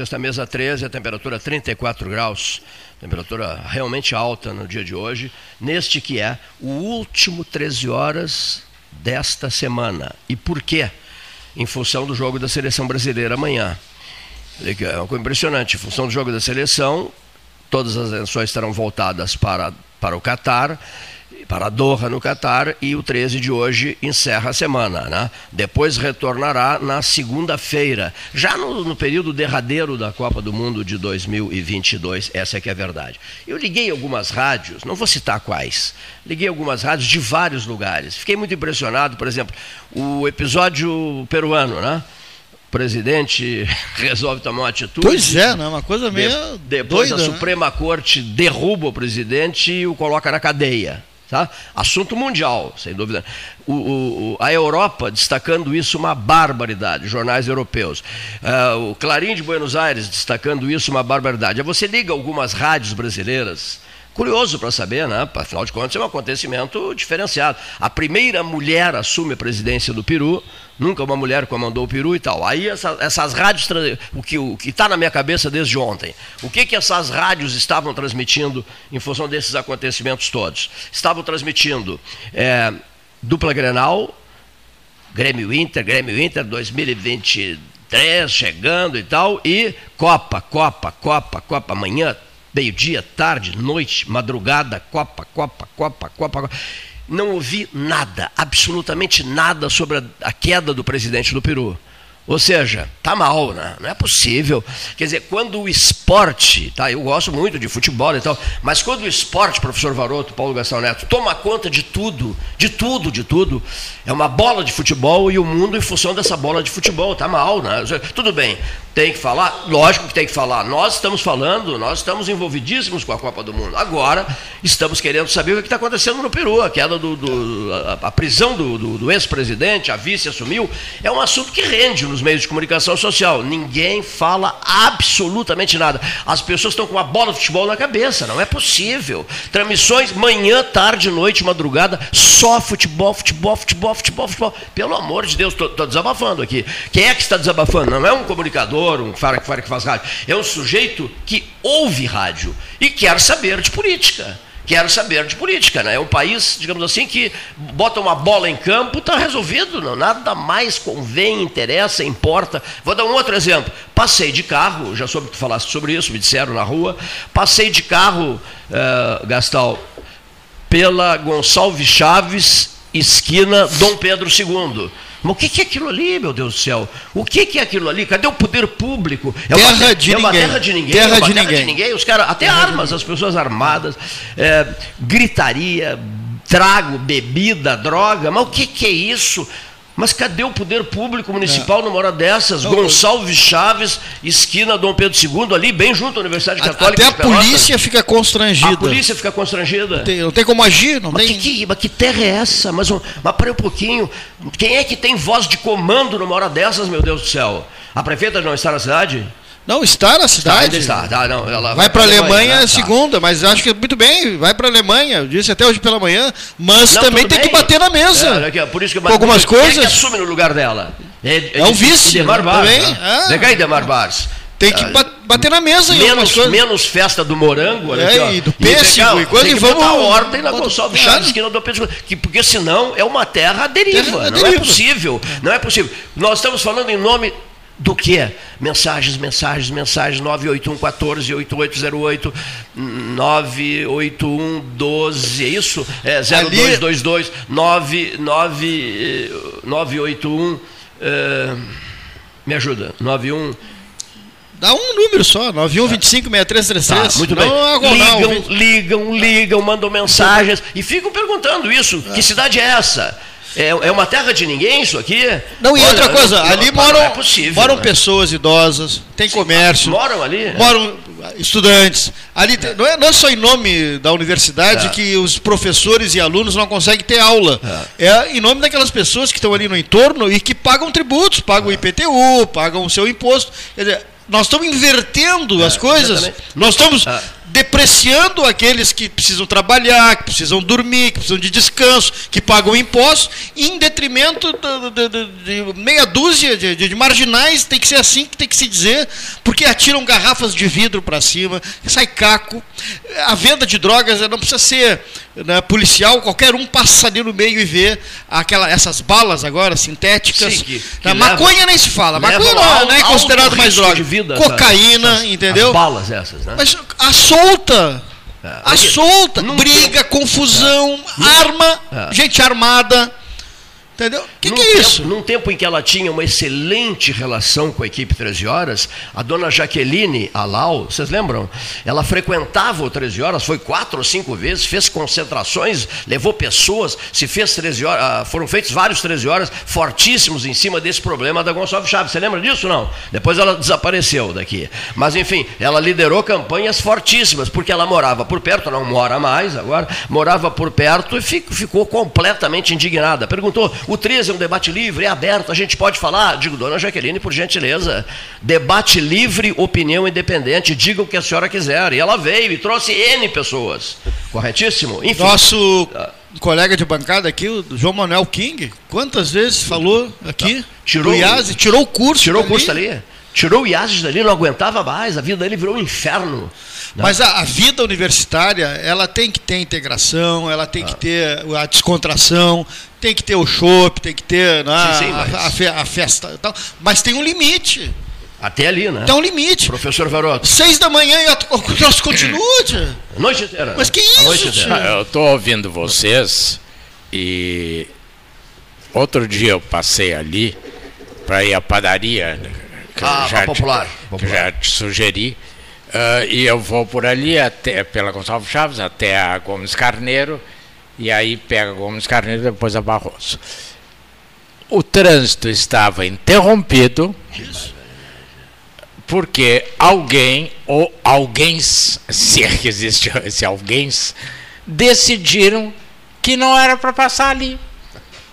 tarde. Esta mesa 13, a temperatura 34 graus, temperatura realmente alta no dia de hoje, neste que é o último 13 horas desta semana. E por quê? Em função do jogo da seleção brasileira amanhã. É uma coisa impressionante. Em função do jogo da seleção, todas as atenções estarão voltadas para, para o Catar para Doha, no Catar, e o 13 de hoje encerra a semana. Né? Depois retornará na segunda-feira, já no, no, período derradeiro da Copa do Mundo de 2022, essa é que é a verdade. Eu liguei algumas rádios, não vou citar quais, liguei algumas rádios de vários lugares. Fiquei muito impressionado, por exemplo, o episódio peruano, né? O presidente resolve tomar uma atitude. Pois é, né? uma coisa meio. De, depois doida, a né? Suprema né? Corte derruba o presidente e o coloca na cadeia. Tá? Assunto mundial, sem dúvida. O, o, a Europa destacando isso uma barbaridade, jornais europeus. Uh, o Clarim de Buenos Aires destacando isso uma barbaridade. Você liga algumas rádios brasileiras, curioso para saber, né? Afinal de contas, é um acontecimento diferenciado. A primeira mulher assume a presidência do Peru, nunca uma mulher comandou o Peru e tal. Aí essa, essas rádios, o que o está na minha cabeça desde ontem, o que, que essas rádios estavam transmitindo em função desses acontecimentos todos? Estavam transmitindo é, dupla Grenal, Grêmio Inter, Grêmio Inter 2023 chegando e tal, e Copa, Copa, Copa, Copa, amanhã meio-dia, tarde, noite, madrugada, Copa, Copa, Copa, Copa. Copa. Não ouvi nada, absolutamente nada sobre a, queda do presidente do Peru. Ou seja, tá mal, né? Não é possível. Quer dizer, quando o esporte, tá? Eu gosto muito de futebol e tal, mas quando o esporte, professor Varoto, Paulo Gastão Neto, toma conta de tudo, de tudo, de tudo, é uma bola de futebol e o mundo em função dessa bola de futebol, tá mal, né? Tudo bem, tem que falar, lógico que tem que falar. Nós estamos falando, nós estamos envolvidíssimos com a Copa do Mundo. Agora, estamos querendo saber o que está acontecendo no Peru, a queda do, do a, prisão do, do, do ex-presidente, a vice assumiu, é um assunto que rende nos meios de comunicação social. Ninguém fala absolutamente nada. As pessoas estão com uma bola de futebol na cabeça, não é possível. Transmissões manhã, tarde, noite, madrugada, só futebol, futebol, futebol, futebol, futebol. Pelo amor de Deus, estou desabafando aqui. Quem é que está desabafando? Não é um comunicador, um cara que faz rádio. É um sujeito que ouve rádio e quer saber de política quero saber de política. Né? É um país, digamos assim, que bota uma bola em campo, está resolvido. Não, nada mais convém, interessa, importa. Vou dar um outro exemplo. Passei de carro, já soube que tu falaste sobre isso, me disseram na rua. Passei de carro, uh, Gastal, pela Gonçalves Chaves, esquina Dom Pedro II. Mas o que é aquilo ali, meu Deus do céu? O que é aquilo ali? Cadê o poder público? É terra uma, de é uma terra de ninguém. Terra, é de, terra ninguém. de ninguém. Os caras, até terra armas, as pessoas armadas, é, gritaria, trago, bebida, droga. Mas o que é isso? Mas cadê o poder público municipal é. numa hora dessas? Não, Gonçalves Chaves, esquina Dom Pedro II, ali, bem junto à Universidade Católica. Até a polícia fica constrangida. A polícia fica constrangida. Não tem, não tem como agir, não mas tem. Que, mas que terra é essa? Mas, mas para um pouquinho. Quem é que tem voz de comando numa hora dessas, meu Deus do céu? A prefeita não está na cidade? Não, está na cidade. Está, está. Tá, não, ela vai para a Alemanha, Alemanha né? segunda, tá. mas acho que muito bem, vai para a Alemanha, eu disse até hoje pela manhã, mas não, também tem bem. que bater na mesa. É, por isso que com algumas coisas. Quem é que assume no lugar dela? É, é, é o vice. Demar Bars. Também. Né? É. Demar Bars. Tem que bater na mesa menos, menos festa do morango, olha é, aqui, e do pêssego, e, quando tem que vamos botar ordem na Gonçalves Chaves, esquina do Pedro, que porque senão é uma terra à deriva, terra não deriva. é possível, não é possível. Nós estamos falando em nome do que? Mensagens, mensagens, mensagens, 981 14 8808, 981 12, é isso? É 0222 981, é, me ajuda, 91 Dá um número só, 91256333. Tá, muito bem. ligam, ligam, ligam, mandam mensagens e ficam perguntando isso. É. Que cidade é essa? É, é uma terra de ninguém isso aqui? Não, e Olha, outra coisa, não, ali moram, é possível, moram né? pessoas idosas, tem Sim, comércio. Moram ali? Moram estudantes. Ali é. Não, é, não é só em nome da universidade é. que os professores e alunos não conseguem ter aula. É. é. em nome daquelas pessoas que estão ali no entorno e que pagam tributos, pagam é. IPTU, pagam o seu imposto. Quer dizer, nós estamos invertendo as coisas. Nós estamos depreciando aqueles que precisam trabalhar, que precisam dormir, que precisam de descanso, que pagam impostos, em detrimento de, de, de meia dúzia de, de, marginais, tem que ser assim que tem que se dizer, porque atiram garrafas de vidro para cima, sai caco. A venda de drogas não precisa ser né, policial, qualquer um passa ali no meio e vê aquela, essas balas agora sintéticas. Sim, que, que maconha leva, nem se fala, maconha não, não é considerado mais droga. Vida, Cocaína, entendeu? As balas essas, né? Mas a solta. É, a solta, briga, confusão, é, arma, é. gente armada. Entendeu? O que, que, é tempo, isso? Num tempo em que ela tinha uma excelente relação com a equipe 13 Horas, a dona Jaqueline Alau, vocês lembram? Ela frequentava o 13 Horas, foi quatro ou cinco vezes, fez concentrações, levou pessoas, se fez 13 Horas, ah, foram feitos vários 13 Horas fortíssimos em cima desse problema da Gonçalves Chaves. Você lembra disso não? Depois ela desapareceu daqui. Mas enfim, ela liderou campanhas fortíssimas, porque ela morava por perto, não mora mais agora, morava por perto e ficou completamente indignada. Perguntou o 13 é um debate livre, é aberto, a gente pode falar. Digo, dona Jaqueline, por gentileza, debate livre, opinião independente, diga o que a senhora quiser. E ela veio e trouxe N pessoas. Corretíssimo? Enfim. Nosso colega de bancada aqui, o João Manuel King, quantas vezes falou aqui? Tirou, IASE, tirou o curso. Tirou o curso dali. Tirou o IASES dali, não aguentava mais, a vida dele virou um inferno. Né? Mas a, a, vida universitária, ela tem que ter integração, ela tem ah. que ter a descontração, tem que ter o chopp, tem que ter né, sim, sim, mas... a, a, a, festa tal, mas tem um limite. Até ali, né? Tem um limite. Professor Varoto. Seis da manhã e o troço continua, tia. Noite inteira. Mas que isso, noite tia? Eu estou ouvindo vocês e outro dia eu passei ali para ir à padaria, que ah, já popular, te, popular. Que já te sugeri. Uh, e eu vou por ali até pela Gonçalves Chaves até a Gomes Carneiro e aí pega Gomes Carneiro depois a Barroso. O trânsito estava interrompido porque alguém ou alguém, se é que existe esse alguém, decidiram que não era para passar ali,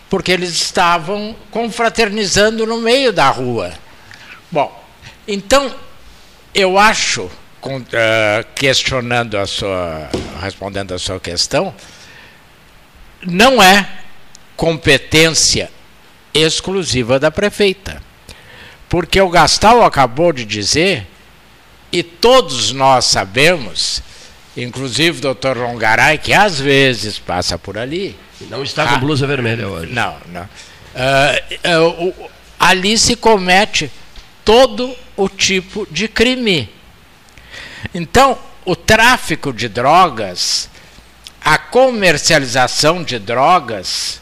porque eles estavam confraternizando no meio da rua. Bom, então eu acho uh, questionando a sua, respondendo a sua questão, não é competência exclusiva da prefeita. Porque o Gastal acabou de dizer, e todos nós sabemos, inclusive o doutor Rongaray, que às vezes passa por ali. Não está com ah, blusa vermelha hoje. Não, não. Uh, uh, uh, ali se comete todo o tipo de crime. Então, o tráfico de drogas, a comercialização de drogas,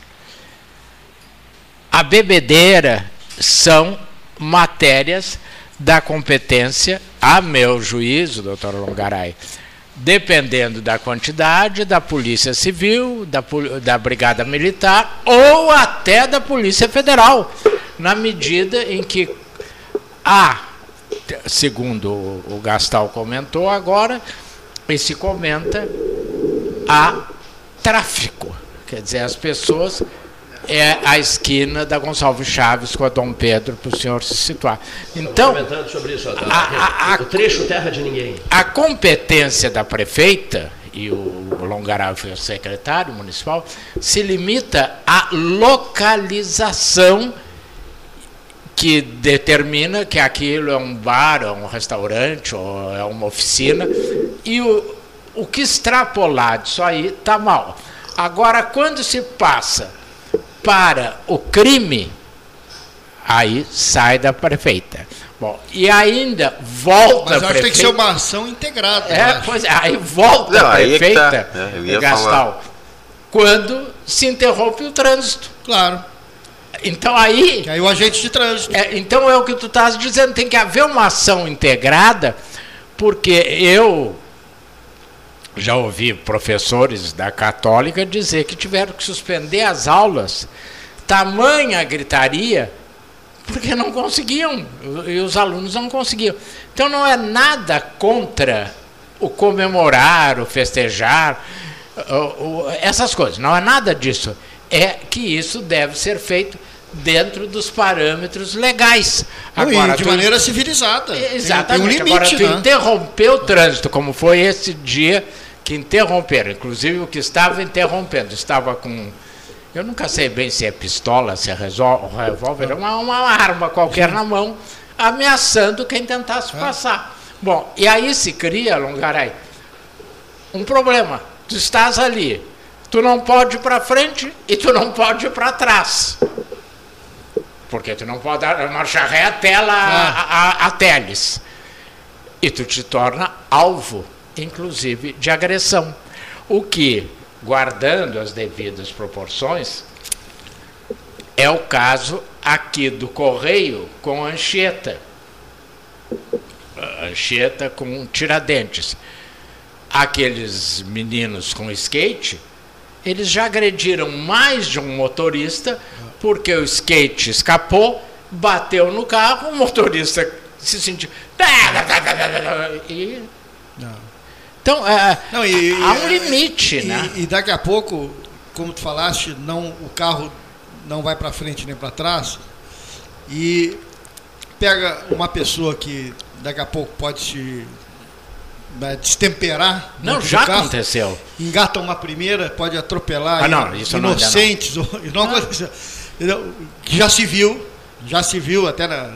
a bebedeira são matérias da competência, a meu juízo, doutor Longaray, dependendo da quantidade, da Polícia Civil, da, da Brigada Militar ou até da Polícia Federal, na medida em que há segundo o Gastal comentou agora, e se comenta a tráfico. Quer dizer, as pessoas é a esquina da Gonçalves Chaves com a Dom Pedro para o senhor se situar. Então, comentando sobre isso, a, a, a, o trecho terra de ninguém. A competência da prefeita e o Longaray foi o secretário municipal se limita à localização que determina que aquilo é um bar, é um restaurante, ou é uma oficina, e o, o que extrapolar disso aí está mal. Agora, quando se passa para o crime, aí sai da prefeita. Bom, e ainda volta Mas eu acho que tem que ser uma ação integrada. É, pois é, aí volta Não, a é prefeita, é tá. Gastal, quando se interrompe o trânsito. Claro. Então aí. Que aí o agente de trânsito. É, então é o que tu estás dizendo, tem que haver uma ação integrada, porque eu já ouvi professores da Católica dizer que tiveram que suspender as aulas, tamanha gritaria, porque não conseguiam, e os alunos não conseguiam. Então não é nada contra o comemorar, o festejar, essas coisas, não é nada disso. É que isso deve ser feito dentro dos parâmetros legais. Agora, e de tu... maneira civilizada. Exatamente. Tem, tem um limite, Agora, tu né? interrompeu o trânsito, como foi esse dia que interromperam. Inclusive, o que estava interrompendo estava com. Eu nunca sei bem se é pistola, se é revólver, uma, uma arma qualquer na mão, ameaçando quem tentasse é. passar. Bom, e aí se cria, Longaray, um problema. Tu estás ali, tu não pode ir para frente e tu não pode ir para trás. Porque tu não pode marchar ré até lá, ah. a, a, a teles. E tu te torna alvo, inclusive, de agressão. O que, guardando as devidas proporções, é o caso aqui do Correio com Anchieta. Anchieta com Tiradentes. Aqueles meninos com skate eles já agrediram mais de um motorista, porque o skate escapou, bateu no carro, o motorista se sentiu. E... Então, é, não, e, há um limite, e, né? E daqui a pouco, como tu falaste, não, o carro não vai para frente nem para trás. E pega uma pessoa que daqui a pouco pode se né, destemperar. Não, já carro, aconteceu. Engata uma primeira, pode atropelar ah, não, isso inocentes. Não, não. não. Já se viu, já se viu até na,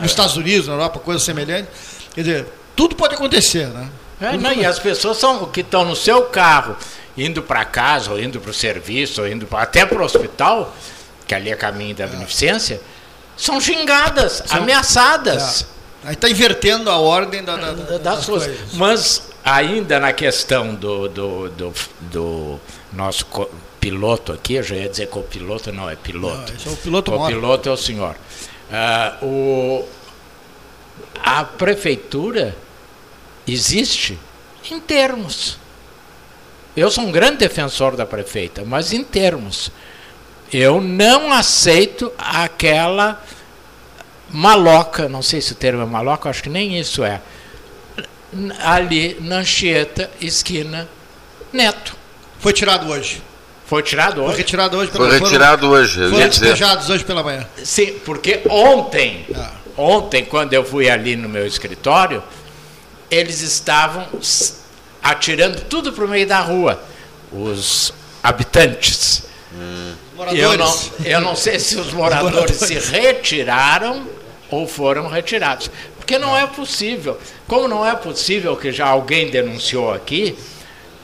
nos Estados Unidos, na Europa, coisa semelhante. Quer dizer, tudo pode acontecer, né? É, não, e as pessoas são, que estão no seu carro, indo para casa, ou indo para o serviço, ou indo pra, até para o hospital, que ali é caminho da beneficência, são xingadas, são, ameaçadas. É. Aí está invertendo a ordem da, da, das, das coisas. coisas. Mas ainda na questão do, do, do, do nosso piloto aqui, eu já ia dizer copiloto, não, é piloto. Não, é o piloto O piloto é o senhor. Uh, o, a prefeitura existe em termos. Eu sou um grande defensor da prefeita, mas em termos. Eu não aceito aquela maloca, não sei se o termo é maloca, acho que nem isso é, ali na Anchieta, esquina Neto. Foi tirado hoje. Foi tirado hoje? Foi retirado hoje pela Foi retirado foram, hoje. Foram despejados hoje pela manhã. Sim, porque ontem, ah. ontem, quando eu fui ali no meu escritório, eles estavam atirando tudo para o meio da rua, os habitantes. Hum. Eu, não, eu não sei se os moradores, os moradores se retiraram ou foram retirados. Porque não é possível. Como não é possível que já alguém denunciou aqui,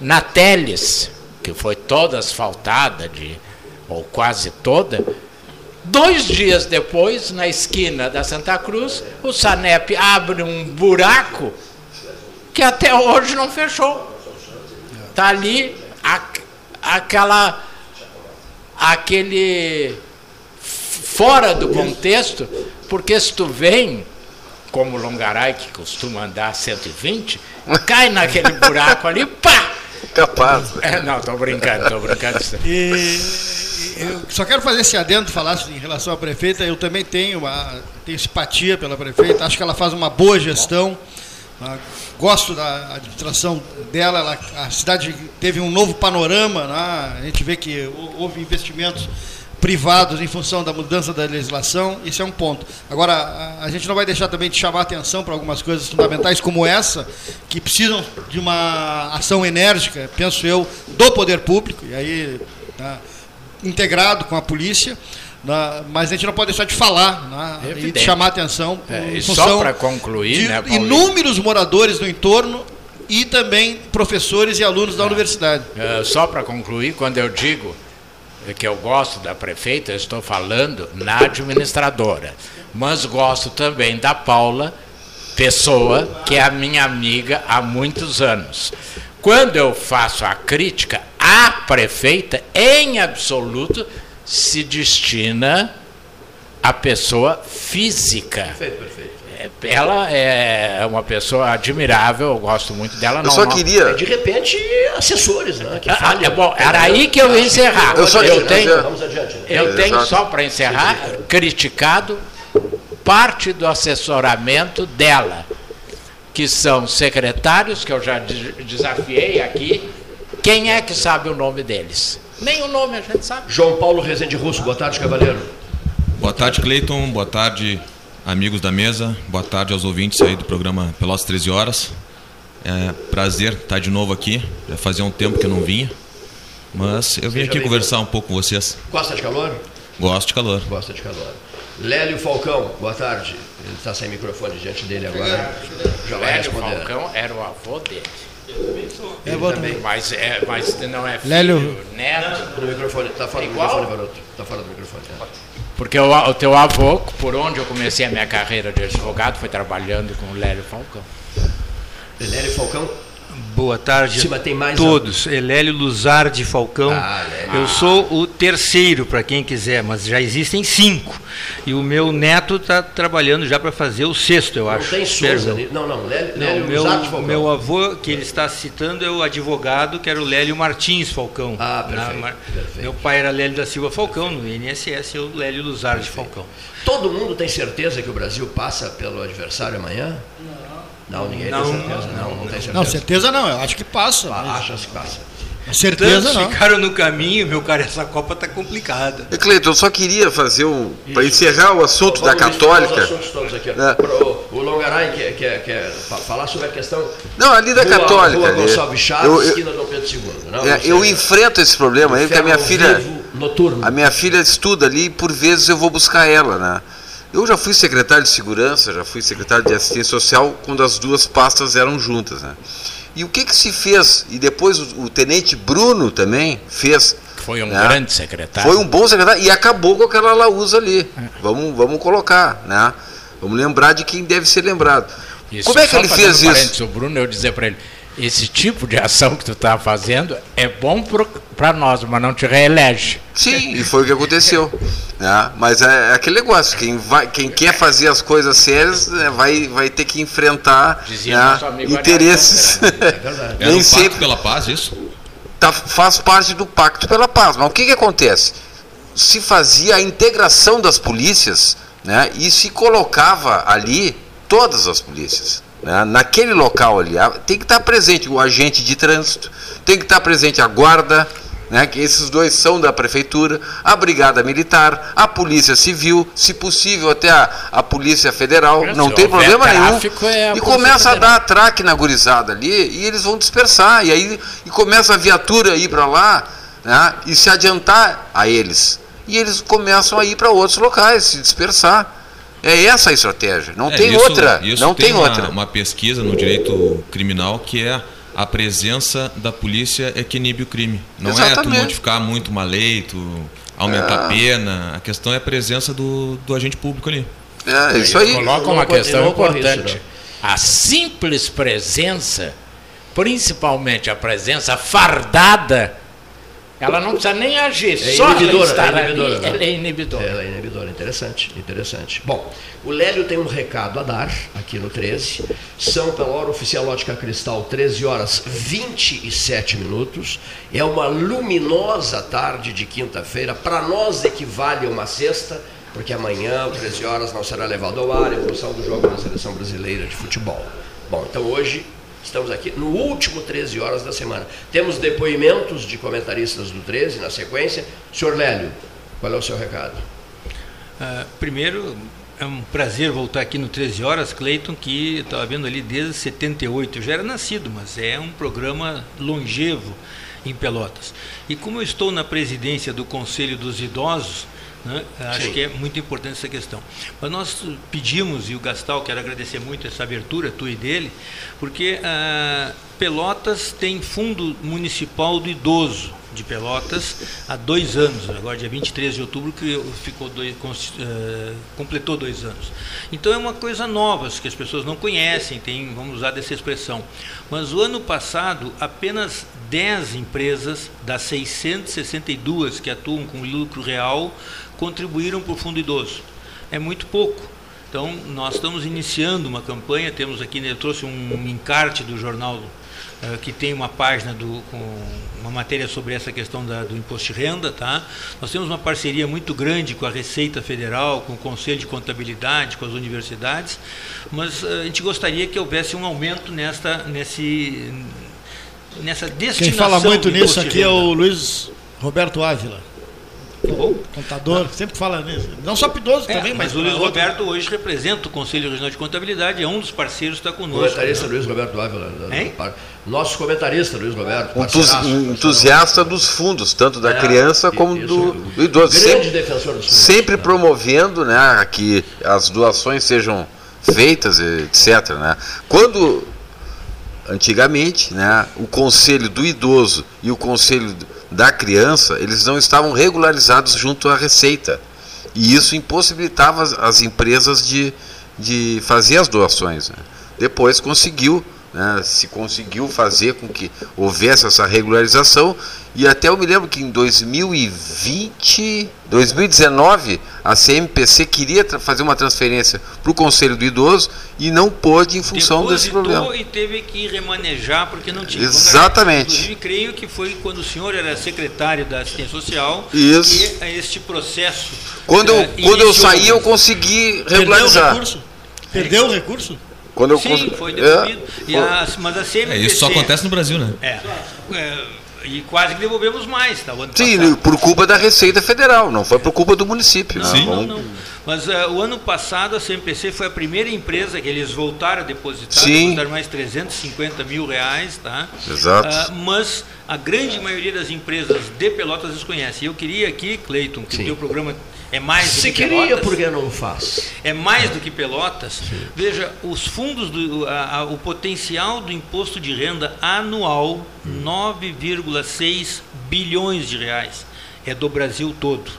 na Teles, que foi toda asfaltada, de, ou quase toda, dois dias depois, na esquina da Santa Cruz, o Sanep abre um buraco que até hoje não fechou. Está ali a, aquela aquele fora do contexto porque se tu vem, como o Longaray, que costuma andar 120, cai naquele buraco ali, pá! Capaz. É, não, estou brincando, estou brincando. E, eu só quero fazer esse adendo, falasse em relação à prefeita, eu também tenho, uma, tenho simpatia pela prefeita, acho que ela faz uma boa gestão, gosto da administração dela, ela, a cidade teve um novo panorama, né? a gente vê que houve investimentos privados em função da mudança da legislação, isso é um ponto. Agora, a, gente não vai deixar também de chamar atenção para algumas coisas fundamentais como essa, que precisam de uma ação enérgica, penso eu, do poder público, e aí tá, integrado com a polícia. Né, mas a gente não pode deixar de falar né, e de chamar atenção. É, só para concluir, de né, inúmeros moradores do entorno e também professores e alunos da é. universidade. É, só para concluir, quando eu digo que eu gosto da prefeita, eu estou falando na administradora, mas gosto também da Paula Pessoa, que é a minha amiga há muitos anos. Quando eu faço a crítica, a prefeita, em absoluto, se destina à pessoa física. Perfeito, perfeito ela é uma pessoa admirável, eu gosto muito dela. Eu não, só queria. de repente, assessores, né? Que ah, é bom, era aí que eu ia encerrar. Eu, só eu tenho, vamos adiante. Eu é, tenho só para encerrar, criticado parte do assessoramento dela, que são secretários, que eu já desafiei aqui. Quem é que sabe o nome deles? Nem o nome a gente sabe. João Paulo Rezende Russo, boa tarde, cavaleiro. tarde, Cleiton. Boa tarde, amigos da mesa. Boa tarde aos ouvintes aí do programa Pelotas 13 Horas. É prazer estar de novo aqui. Já fazia um tempo que eu não vinha. Mas eu vim Seja aqui conversar um pouco com vocês. Gosta de calor? Gosto de calor. Gosta de calor. Lélio Falcão, boa tarde. Ele está sem microfone diante dele agora. Já vai Lélio responder. Falcão era o avô dele. Ele também. Mas, é, mas não é filho, Lélio- neto. No microfone, está fora do Igual? microfone, garoto. Está fora do microfone. é. Porque o, o teu avô, por onde eu comecei a minha carreira de advogado, foi trabalhando com o Lélio Falcão. Lélio Falcão, Boa tarde mais a todos. Elélio Luzardi Falcão. Ah. Eu sou o terceiro, para quem quiser, mas já existem cinco. E o meu neto está trabalhando já para fazer o sexto, eu não acho. tem Souza. Ali? Não, não. Lélio, Não, Lélio meu, Luzardi Falcão. meu avô, que ele está citando, é o advogado, que era o Lélio Martins Falcão. Ah, perfeito, Na- perfeito. Meu pai era Lélio da Silva Falcão, no INSS, eu Lélio Luzardi Falcão. Todo mundo tem certeza que o Brasil passa pelo adversário amanhã? Não. Ninguém Não, tem certeza. Não, não, tem certeza. Não, certeza não, eu acho que passa. Ah, mas- Acha-se que passa. certeza Tantos não. ficaram no caminho, meu cara, essa Copa tá complicada. E Cleiton, eu só queria fazer um. Para encerrar o assunto da Vamos Os Católica. assuntos todos aqui. Né? Pro- o Longaray quer, quer, quer fa- falar sobre a questão Não, ali da Rua- Católica. Rua ali. Gonçalves Chaves, Eu, eu, esquina Dom Pedro II. Não, é, eu enfrento esse problema aí, porque a minha filha. vivo Noturno. A minha filha estuda ali e por vezes eu vou buscar ela, né? Eu já fui secretário de segurança, já fui secretário de assistência social quando as duas pastas eram juntas, né? E o que que se fez? E depois o, o tenente Bruno também fez. Foi um né? grande secretário. Foi um bom secretário e acabou com aquela laúza ali. Vamos, vamos colocar, né? Vamos lembrar de quem deve ser lembrado. Isso, Como é que ele fez isso? O Bruno, eu dizer para ele, esse tipo de ação que tu está fazendo é bom para nós, mas não te reelege. Sim, e foi o que aconteceu. né? Mas é, é aquele negócio, quem, vai, quem quer fazer as coisas sérias né, vai, vai ter que enfrentar Dizia né, interesses. verdade. Era Nem o Pacto sempre pela Paz, isso? tá- faz parte do Pacto pela Paz. Mas o que, que acontece? Se fazia a integração das polícias né, e se colocava ali todas as polícias. Né, naquele local ali, tem que estar presente o agente de trânsito, tem que estar presente a guarda, né, que esses dois são da prefeitura, a brigada militar, a polícia civil, se possível até a, a polícia federal, não tem problema nenhum. é e começa a dar atraque na gurizada ali e eles vão dispersar. E aí e começa a viatura a ir para lá né, e se adiantar a eles. E eles começam a ir para outros locais, se dispersar. É essa a estratégia. Não É, tem isso- outra. Isso não tem, uma, outra. uma pesquisa no direito criminal que é a presença da polícia é que inibe o crime. Não é tu Exatamente. modificar muito uma lei, tu aumentar a pena. A questão é a presença do, do agente público ali. É isso aí. Coloca uma questão importante. A simples presença, principalmente a presença fardada, ela não precisa nem agir, É só inibidora, estar é inibidora, ali, né? ela é inibidora. Ela é inibidora, interessante, interessante. Bom, o Lélio tem um recado a dar aqui no 13. São pela hora oficial Ótica Cristal, 13 horas 27 minutos. É uma luminosa tarde de quinta-feira. Para nós equivale a uma sexta, porque amanhã, 13 horas, não será levado ao ar em função do jogo da seleção brasileira de futebol. Bom, então hoje Estamos aqui no último 13 horas da semana. Temos depoimentos de comentaristas do 13 na sequência. Senhor Lélio, qual é o seu recado? Ah, primeiro, é um prazer voltar aqui no 13 Horas, Cleiton, que estava vendo ali desde 78. Eu já era nascido, mas é um programa longevo em Pelotas. E como eu estou na presidência do Conselho dos Idosos, né, acho Sim. que é muito importante essa questão. Mas nós pedimos, e o Gastal, quero agradecer muito essa abertura, tua e dele, porque ah, Pelotas tem Fundo Municipal do Idoso de Pelotas há dois anos, agora dia 23 de outubro, que ficou dois, eh, completou dois anos. Então é uma coisa nova, que as pessoas não conhecem, tem, vamos usar dessa expressão. Mas o ano passado, apenas 10 empresas das 662 que atuam com lucro real contribuíram para o Fundo Idoso. É muito pouco. Então, nós estamos iniciando uma campanha, temos aqui, né, eu trouxe um encarte do jornal eh, que tem uma página do, com uma matéria sobre essa questão da- do imposto de renda, tá? Nós temos uma parceria muito grande com a Receita Federal, com o Conselho de Contabilidade, com as universidades, mas eh, a gente gostaria que houvesse um aumento nesta, nesse, nessa destinação. Quem fala muito nisso aqui é o Luiz Roberto Ávila. Contador, sempre fala nisso. Não só pidoso É, também, mas mas o Luiz outro- Roberto hoje representa o Conselho Regional de Contabilidade, é um dos parceiros que está conosco. Comentarista Luiz Roberto Ávila. Nosso comentarista Luiz Roberto. Um entusiasta dos fundos, tanto da É, criança como isso, do, o do idoso. Grande Sempre, defensor dos fundos. sempre promovendo né, que as doações sejam feitas, etc. Né? Quando, antigamente, né, o conselho do idoso e o conselho da criança, eles não estavam regularizados junto à Receita. E isso impossibilitava as, as empresas de, de fazer as doações. né. Depois conseguiu, né, se conseguiu fazer com que houvesse essa regularização, e até eu me lembro que em 2020, 2019, a CMPC queria fazer uma transferência para o Conselho do Idoso e não pôde em função desse Depositou problema. e teve que remanejar porque não tinha. Exatamente. Inclusive, creio que foi quando o senhor era secretário da assistência social Isso. que este processo. Quando eu, eh, quando eu saí, eu consegui Perdeu o regularizar. recurso? Perdeu o recurso? Quando eu Sim, foi É, devolvido. E foi. a- mas a CMPC. É, isso só acontece no Brasil, né? É, é, e quase que devolvemos mais, tá? Sim, passado. por culpa da Receita Federal, não foi por culpa do município. Não, né? não, Vamos- não. Mas eh, o ano passado a CMPC foi a primeira empresa que eles voltaram a depositar, Sim. depositaram mais 350 mil reais, tá? Exato. Ah, mas a grande maioria das empresas de Pelotas desconhece. E eu queria aqui, Cleiton, que Sim. o teu programa é mais do Se que queria, Pelotas. por que não faz? É mais do que Pelotas. Veja, os fundos, do, a- a- o potencial do imposto de renda anual, 9,6 bilhões de reais. É do Brasil todo.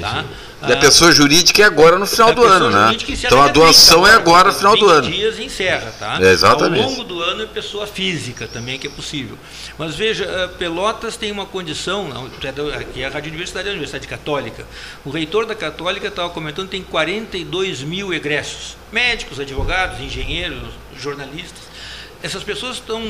Tá? Da Ah, pessoa jurídica é agora no final do ano, né? Então a dia 30 doação é agora no final do 20 ano. dias encerra, tá? É, exatamente. Ao longo do ano é pessoa física também que é possível. Mas veja, eh, Pelotas tem uma condição, aqui é a Rádio Universidade, é a Universidade Católica. O reitor da Católica estava comentando tem 42 mil egressos. Médicos, advogados, engenheiros, jornalistas. Essas pessoas estão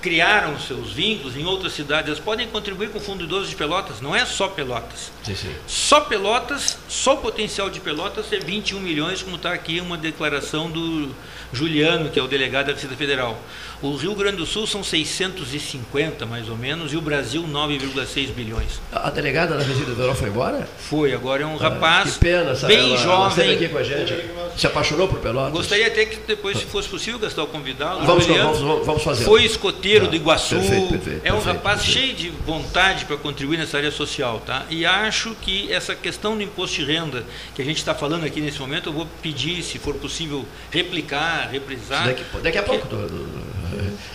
criaram seus vínculos em outras cidades, elas podem contribuir com o Fundo Idoso de Pelotas, não é só Pelotas. Sim, sim. Só Pelotas, só o potencial de Pelotas é 21 milhões, como está aqui uma declaração do Juliano, que é o delegado da Receita Federal. O Rio Grande do Sul são 650, mais ou menos, e o Brasil 9,6 bilhões. A delegada da Receita Federal foi embora? Foi, agora é um rapaz que pena, sabe? bem ela, Ela jovem. aqui com a gente. Se apaixonou por Pelotas? Gostaria até que depois, se fosse possível, gastar o convidado. O Vamos, Vamos, vamos, fazer. Foi escoteiro Tá. do Iguaçu. Perfeito, perfeito, é um perfeito, rapaz perfeito. cheio de vontade para contribuir nessa área social, tá? E acho que essa questão do imposto de renda que a gente está falando aqui nesse momento, eu vou pedir, se for possível, replicar, reprisar. Daqui, daqui a pouco. do- do-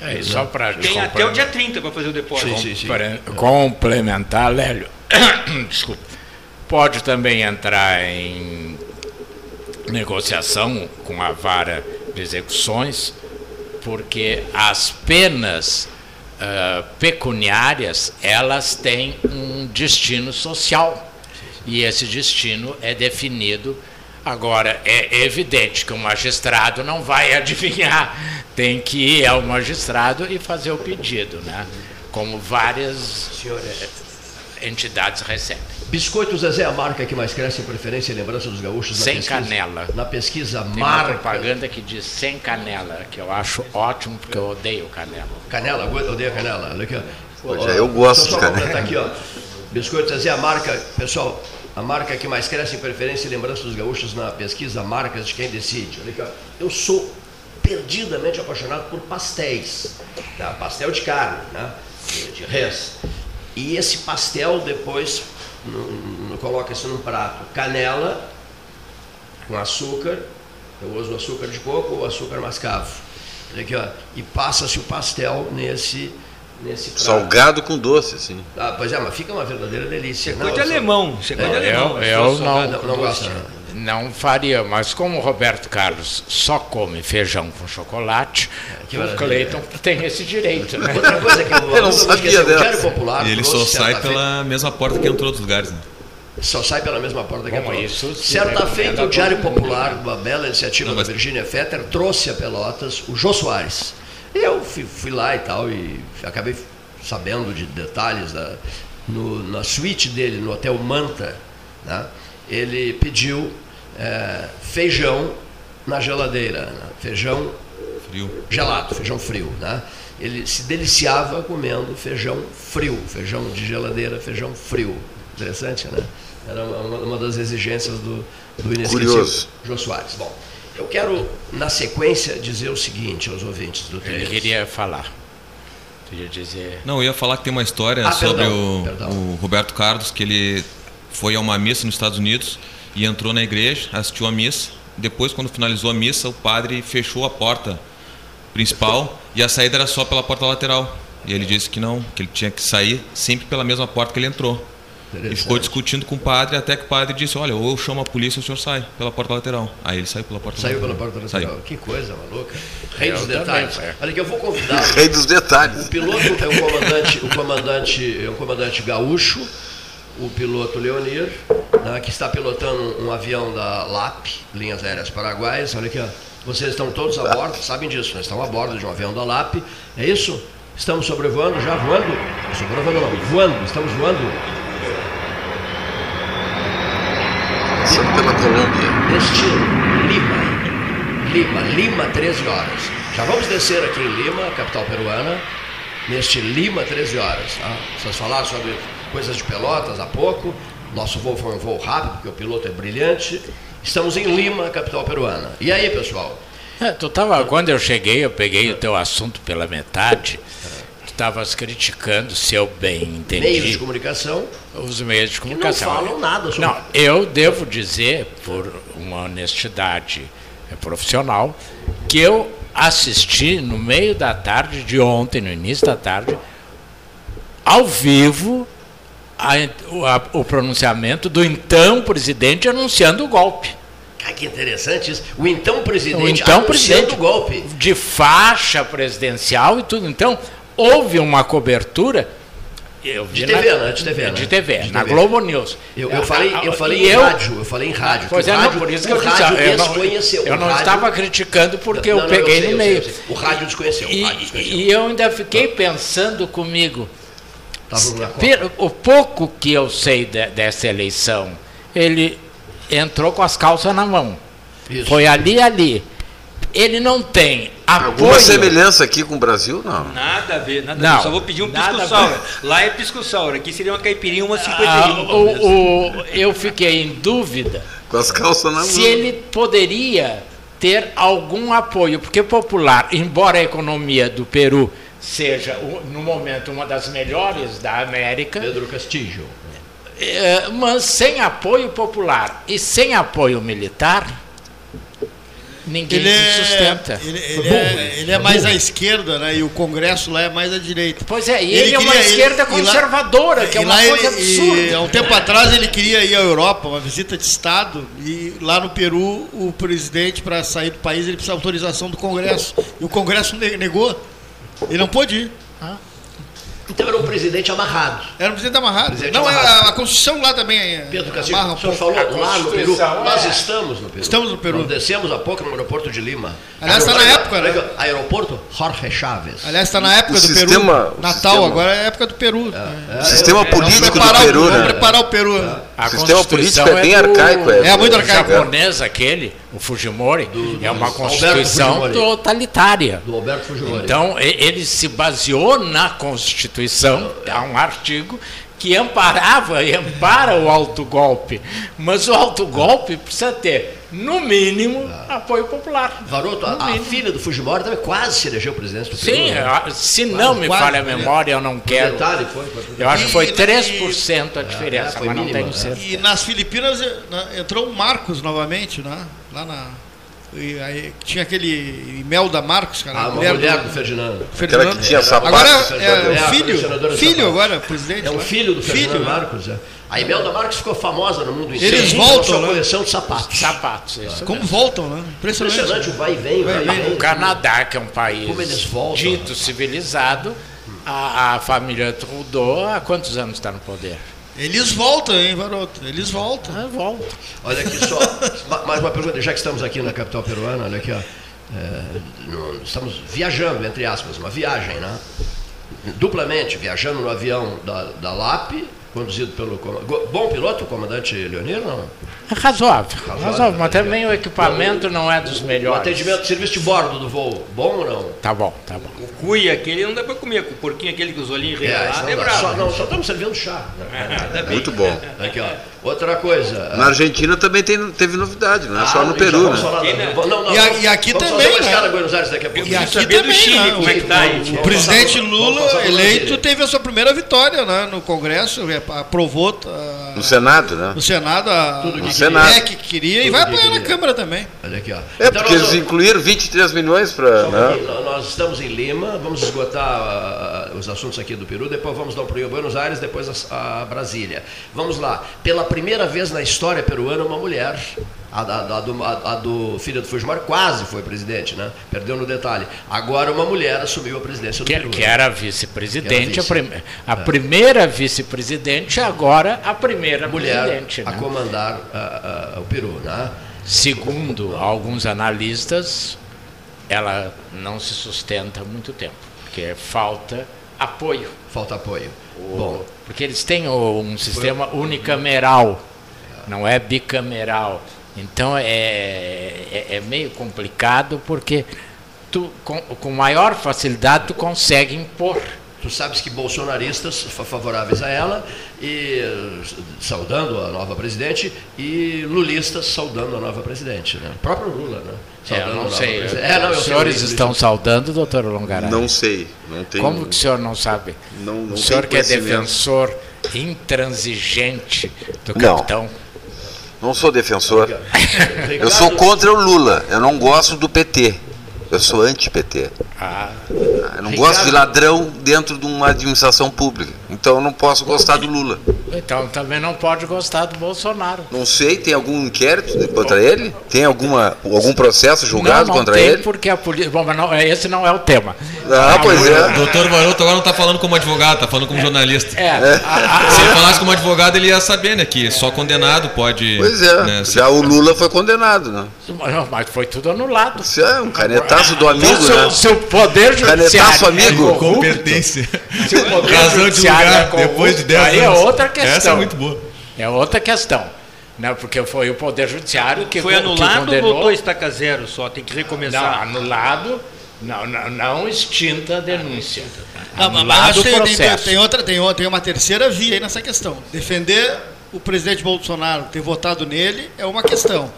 É, só para Tem até o dia 30 para fazer o depósito. Sim, sim, sim. Para complementar, Lélio, desculpa, pode também entrar em negociação com a vara de execuções, porque as penas ah, pecuniárias elas têm um destino social e esse destino é definido. Agora, é evidente que o magistrado não vai adivinhar, tem que ir ao magistrado e fazer o pedido, né? como várias entidades recebem. Biscoito Zezé é a marca que mais cresce em preferência e lembrança dos gaúchos na Sem pesquisa. canela. Na pesquisa Tem uma marca. propaganda que diz sem canela, que eu acho ótimo, porque eu odeio canela. Canela, eu odeio canela. Olha aqui, ó. É, eu gosto de canela. aqui, ó. Biscoito Zezé é a marca, pessoal, a marca que mais cresce em preferência e lembrança dos gaúchos na pesquisa Marcas de Quem Decide. Olha aqui, ó. Eu sou perdidamente apaixonado por pastéis. Tá? Pastel de carne, né? de res. E esse pastel depois no- coloca-se num prato canela com açúcar, eu uso açúcar de coco ou açúcar mascavo. Aqui, ó, e passa-se o pastel nesse, nesse prato. Salgado com doce, assim. Ah, pois é, mas fica uma verdadeira delícia. Isso é Não, coisa de alemão. Isso é de É, alemão. eu sou não- salgado Não, não. Não. Faria, mas como o Roberto Carlos só come feijão com chocolate, que o. Cleiton tem esse direito, né? Outra coisa que eu, Eu não sabia. Diário Popular E ele só sai feita- pela mesma porta que entrou outros lugares, né? Só sai pela mesma porta que Bom, a isso Certa feita, o Diário Popular, uma bela iniciativa Não, da mas- Virginia Fetter, trouxe a Pelotas o Jô Soares. E eu fui, fui lá e tal, e acabei sabendo de detalhes da, no- na suíte dele, no Hotel Manta, né? ele pediu eh, feijão na geladeira, né? feijão Frio. gelado, feijão frio, né? Ele se deliciava comendo feijão frio, feijão de geladeira, feijão frio. Interessante, né? Era uma, uma das exigências do, do Curioso. inesquecível Jô Soares. Bom, eu quero, na sequência, dizer o seguinte aos ouvintes do Ele 3. queria falar. Queria dizer. Não, eu ia falar que tem uma história Ah, sobre perdão, o, perdão. o Roberto Carlos, que ele foi a uma missa nos Estados Unidos e entrou na igreja, assistiu a missa. Depois, quando finalizou a missa, o padre fechou a porta principal e a saída era só pela porta lateral. E ele disse que não, que ele tinha que sair sempre pela mesma porta que ele entrou. E ficou discutindo com o padre até que o padre disse: Olha, ou eu chamo a polícia ou o senhor sai pela porta lateral. Aí ele saiu pela porta Saiu pela lateral. porta Saiu. lateral. Que coisa maluca. Rei Eu dos também, detalhes. é. Olha aqui, eu vou convidar. Rei dos detalhes. O piloto é o comandante, o comandante, é o comandante gaúcho, o piloto Leonir, né, que está pilotando um avião da LAP, Linhas Aéreas Paraguaias. Olha aqui, ó. vocês estão todos a bordo, sabem disso, nós estamos a bordo de um avião da LAP. É isso? Estamos sobrevoando, já voando? Sobrevoando não, voando, estamos voando Passando pela Colômbia. destino Lima. Lima, Lima, 13 horas. Já vamos descer aqui em Lima, capital peruana, neste Lima, 13 horas. Tá? Vocês falaram sobre coisas de pelotas há pouco. Nosso voo foi um voo rápido, porque o piloto é brilhante. Estamos em Lima, capital peruana. E aí, pessoal? É, tu tava, quando eu cheguei, eu peguei o teu assunto pela metade. Tu estavas criticando, se eu bem entendi, Meios de comunicação os meios de que não comunicação. falam nada sobre Não, eu devo dizer, por uma honestidade profissional, que eu assisti no meio da tarde de ontem, no início da tarde, ao vivo, a- o, a- o pronunciamento do então presidente anunciando o golpe. Cara, que interessante isso. O então presidente O então anunciando presidente o golpe. de faixa presidencial e tudo. Então, houve uma cobertura. De TV, né? De TV, né? De TV, De na. Globo News. Eu, eu falei, eu falei em eu- rádio, eu falei em rádio. Pois é, o não, rádio, por isso que eu disse. rádio Eu não, desconheceu. eu não rádio- estava criticando porque Não, eu não, peguei sei, no sei, meio. eu sei. O rádio desconheceu. E, o rádio desconheceu. e eu ainda fiquei pensando comigo, Tava na Copa. pelo- o pouco que eu sei de- dessa eleição, ele entrou com as calças na mão. Isso. Foi ali ali. Ele não tem Alguma apoio. semelhança aqui com o Brasil? Não. Nada a ver, nada a Não, ver. Só vou pedir um pisco a sour. Lá é pisco sour, aqui seria uma caipirinha, uma Ah, 51. talvez. o, o- eu fiquei em dúvida Com as calças na mão. se ele poderia ter algum apoio, porque popular, embora a economia do Peru seja no momento uma das melhores da América, Pedro Castillo. eh, mas sem apoio popular e sem apoio militar, ninguém Ele se é, sustenta. ele, ele é, ele é mais à esquerda, né? E o Congresso lá é mais à direita. Pois é, e Ele ele, é uma queria- esquerda ele- e lá- conservadora, que é uma coisa ele- e absurda. há um tempo atrás ele queria ir à Europa, uma visita de Estado, e lá no Peru, o presidente, para sair do país, ele precisa de autorização do Congresso. E o Congresso ne- negou. Ele não pôde ir. Então era um presidente amarrado. Era um presidente amarrado. Presidente não, é amarrado. a, a Constituição lá também é. Pedro um o senhor falou lá no Peru. Constituição, Nós é. estamos no Peru. Estamos no Peru. Nós descemos há pouco no aeroporto de Lima. Aliás, tá na época, né? Aeroporto- Jorge Chaves. Aliás, está na época O do sistema- Peru. o Natal, sistema- agora é a época do Peru. O sistema político do o- Peru, vamos né? preparar o Peru. A O sistema político é bem arcaico, é. É muito O arcaico. japonês aquele, o Fujimori, é uma constituição totalitária. Do Alberto Fujimori. Então, ele se baseou na Constituição, há um artigo que amparava e ampara o autogolpe. Mas o autogolpe precisa ter, no mínimo, apoio popular. Varoto, a, a mínimo. filha do Fujimori também quase se elegeu presidente do Peru. Sim, né? se não me quase, falha a né? memória, eu não quero. Detalhe foi. foi- Eu acho que foi E- 3% a é, diferença, foi mas não mínima, tenho né? certeza. E nas Filipinas eh, entrou o Marcos novamente, né? Lá na. E aí tinha aquele Imelda Marcos, cara. A a mulher, mulher do Ferdinando. Ferdinando. Aquela que tinha sapato. Agora É, é, o filho. Filho sapatos. agora, presidente. É um lá. filho do Ferdinando Filho, né? Marcos. é. A Imelda Marcos ficou famosa no mundo inteiro. Eles voltam, sua né? coleção de sapatos. Sapatos, isso Como mesmo. voltam, né? Impressionante. Impressionante o vai e vem, vai Vai e vem. O Canadá, que é um país Como eles voltam. dito civilizado, a, a família Trudeau há quantos anos está no poder? Eles voltam, hein, Varoto? Eles voltam. Ah, volta. Olha aqui só, ma- mais uma pergunta, já que estamos aqui na capital peruana, olha aqui, ó. É, no- estamos viajando, entre aspas, uma viagem, né? Duplamente, viajando no avião da, da LAP, conduzido pelo. Bom piloto, o comandante Leonir, não? É razoável, razoável, mas também o equipamento não é dos O melhores. atendimento, serviço de bordo do voo, bom ou não? Tá bom, tá bom. O cuia aquele não dá para comer, com o porquinho aquele com os olhinhos É, regalados não é, bravo. Só, não, só estamos servindo chá. Bem. Muito bom. Aqui, ó. Outra coisa. Na Argentina também tem, teve novidade, não é só Ah, no já Peru, né? né? Não, não, E a- e aqui também, né? escala em Buenos Aires daqui a pouco. E aqui do também, Chile, né? como é que tá aí. O presidente Lula, eleito, teve a sua primeira vitória né, no Congresso, é, aprovou No Senado, né? no Senado a, Tudo que que queria e Tudo vai que apoiar na. Câmara também. Olha aqui, ó. É, Então porque nós eles incluíram 23 milhões para. Né? Nós estamos em Lima, vamos esgotar ah, os assuntos aqui do Peru, depois vamos dar a Buenos Aires, depois a, a Brasília. Vamos lá. Pela primeira vez na história peruana, uma mulher, a, da- a do, a- a do filho do Fujimori, quase foi presidente, né? Perdeu no detalhe. Agora uma mulher assumiu a presidência do Que, Peru. que era vice-presidente, a, prim- a primeira vice-presidente, agora a primeira mulher presidente. a né? comandar o Peru, né? Segundo alguns analistas, ela não se sustenta há muito tempo, porque falta apoio. Falta apoio. Bom, Porque eles têm o- um sistema unicameral, não é bicameral. Então é, é, é meio complicado porque tu, com, com maior facilidade tu consegue impor. Tu sabes que bolsonaristas fa- favoráveis a ela e eh, saudando a nova presidente e lulistas saudando a nova presidente, né? O próprio Lula, né? É, Saudando eu a não sei. É, não, eu Os sei, senhores eu- estão saudando, doutor Longaray? Não sei. Não tenho, Como que o senhor não sabe? Não- não o senhor que é defensor intransigente do Não. capitão. Não sou defensor. Eu sou contra o Lula. Eu não gosto do PT. Eu sou anti-PT. Ah, Eu não gosto de ladrão dentro de uma administração pública. Então eu não posso gostar do Lula. então também não pode gostar do Bolsonaro. Não sei, tem algum inquérito contra ele? Tem alguma, algum processo julgado não, não contra tem ele? porque a polícia. Bom, mas não, esse não é o tema. Ah, pois O é. doutor Varoto agora não está falando como advogado, está falando como jornalista. É, a- a- Se ele falasse como advogado, ele ia saber, né? Que só condenado pode. Pois é. né, ser- Já o Lula foi condenado, né? Mas- foi tudo anulado. Isso é um canetaço do amigo, Então, se, o- né? se o poder judiciário. amigo. é Competência. Se o poder Razão de judiciário lugar é depois de 10 aí anos. é outra questão. Essa é muito boa. É outra questão. Né? Porque foi o poder judiciário que Foi que anulado ou condenou. voltou a estaca zero só? Tem que Não, recomeçar. anulado, não, não, não extinta a denúncia. Ah, mas Anulado acho o que tem, tem, processo. tem outra, tem, outra- tem uma terceira via aí nessa questão. Defender o presidente Bolsonaro, ter votado nele, é uma questão.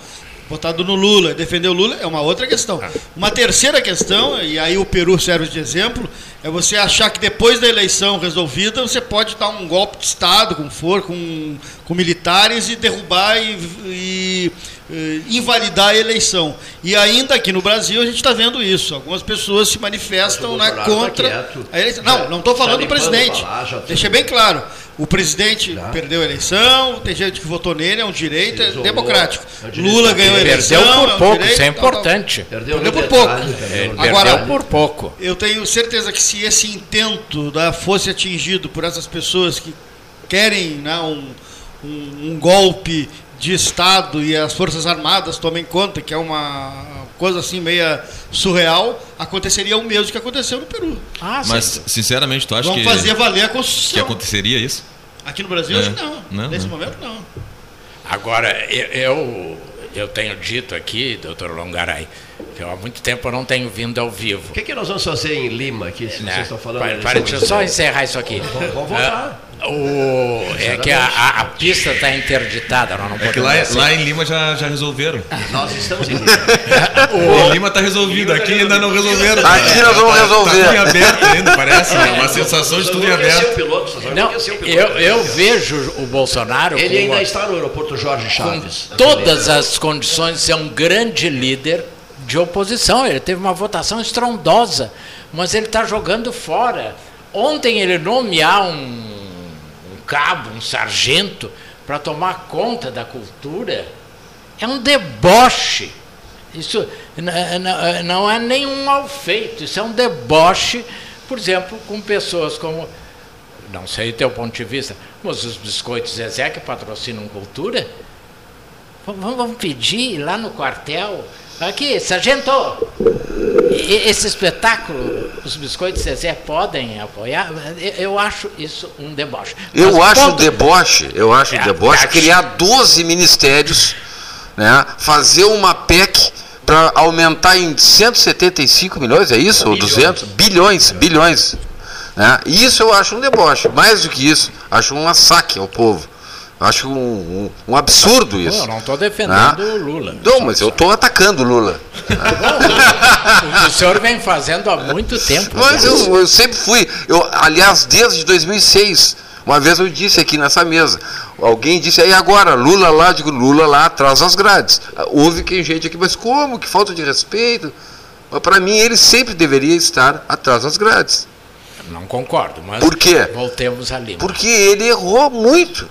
Votado no Lula, defender o Lula é uma outra questão. Uma terceira questão, e aí o Peru serve de exemplo, é você achar que depois da eleição resolvida, você pode dar um golpe de Estado, com for, com, com militares e derrubar e, e, eh, invalidar a eleição. E ainda aqui no Brasil a gente está vendo isso. Algumas pessoas se manifestam né, Bolsonaro tá contra quieto. a eleição. Não, não estou Já falando do presidente. lá, Deixa bem claro. O presidente Já. perdeu a eleição, tem gente que votou nele, é um direito é democrático. É Lula ganhou a Perdeu eleição. Perdeu por é um pouco, direito, isso é tal, tal. importante. Perdeu, Perdeu por pouco. Ele Agora- perdeu por pouco. Eu tenho certeza que se esse intento da, fosse atingido por essas pessoas que querem né, um, um- um golpe de Estado e as Forças Armadas tomem conta, que é uma coisa assim meia surreal, aconteceria o mesmo que aconteceu no Peru. Ah, sim. Mas, sinceramente, tu acha Vamos que, fazer valer a que Constituição. aconteceria isso? Aqui no Brasil, É. acho que não. Não, Nesse não. momento, não. Agora, eu, eu, eu tenho dito aqui, doutor Longaray, que eu há muito tempo eu não tenho vindo ao vivo. O que, que nós vamos fazer em Lima aqui, se né? vocês estão falando? Para, para, deixa eu só encerrar isso aqui. Vamos- vamos voltar. Ah, o, é que a, a- a pista está interditada, nós não É que lá, assim. lá em Lima já, já resolveram. Nós estamos em Lima. Em Lima tá resolvido, aqui ainda não resolveram. Aqui nós vamos Tá resolver. tudo em aberto ainda, parece. né? Uma sensação de tudo em aberto. o piloto, Não, o piloto. eu, eu vejo o Bolsonaro Ele com ainda uma- está no aeroporto Jorge com Chaves. todas as condições de ser um grande líder de oposição. Ele teve uma votação estrondosa, mas ele está jogando fora. Ontem ele nomear um cabo, um sargento, para tomar conta da cultura, é um deboche. Isso não é nenhum mal feito, isso é um deboche, por exemplo, com pessoas como não sei o teu ponto de vista, mas os biscoitos Zezé que patrocinam cultura, vamos pedir lá no quartel, aqui, sargento, esse espetáculo os biscoitos Zezé podem apoiar? Eu, acho isso um deboche. Eu Mas acho um ponto- deboche, eu acho um É, deboche é. criar 12 ministérios, né, fazer uma PEC para aumentar em 175 milhões, é isso? Ou 200? Bilhões, bilhões. Né? Isso eu acho um deboche. Mais do que isso, acho um assaque ao povo. Acho um, um- um absurdo isso. Eu não estou defendendo Ah. o Lula. Não, mas eu estou atacando o Lula. O senhor vem fazendo há muito tempo. Mas aliás. eu, eu sempre fui. Eu, aliás, desde 2006, uma vez eu disse aqui nessa mesa, alguém disse, aí agora, Lula lá, digo, Lula lá atrás das grades. Houve quem gente aqui, mas como? Que falta de respeito. Mas para mim, ele sempre deveria estar atrás das grades. Não concordo, mas Por quê? voltemos ali. Porque ele errou muito.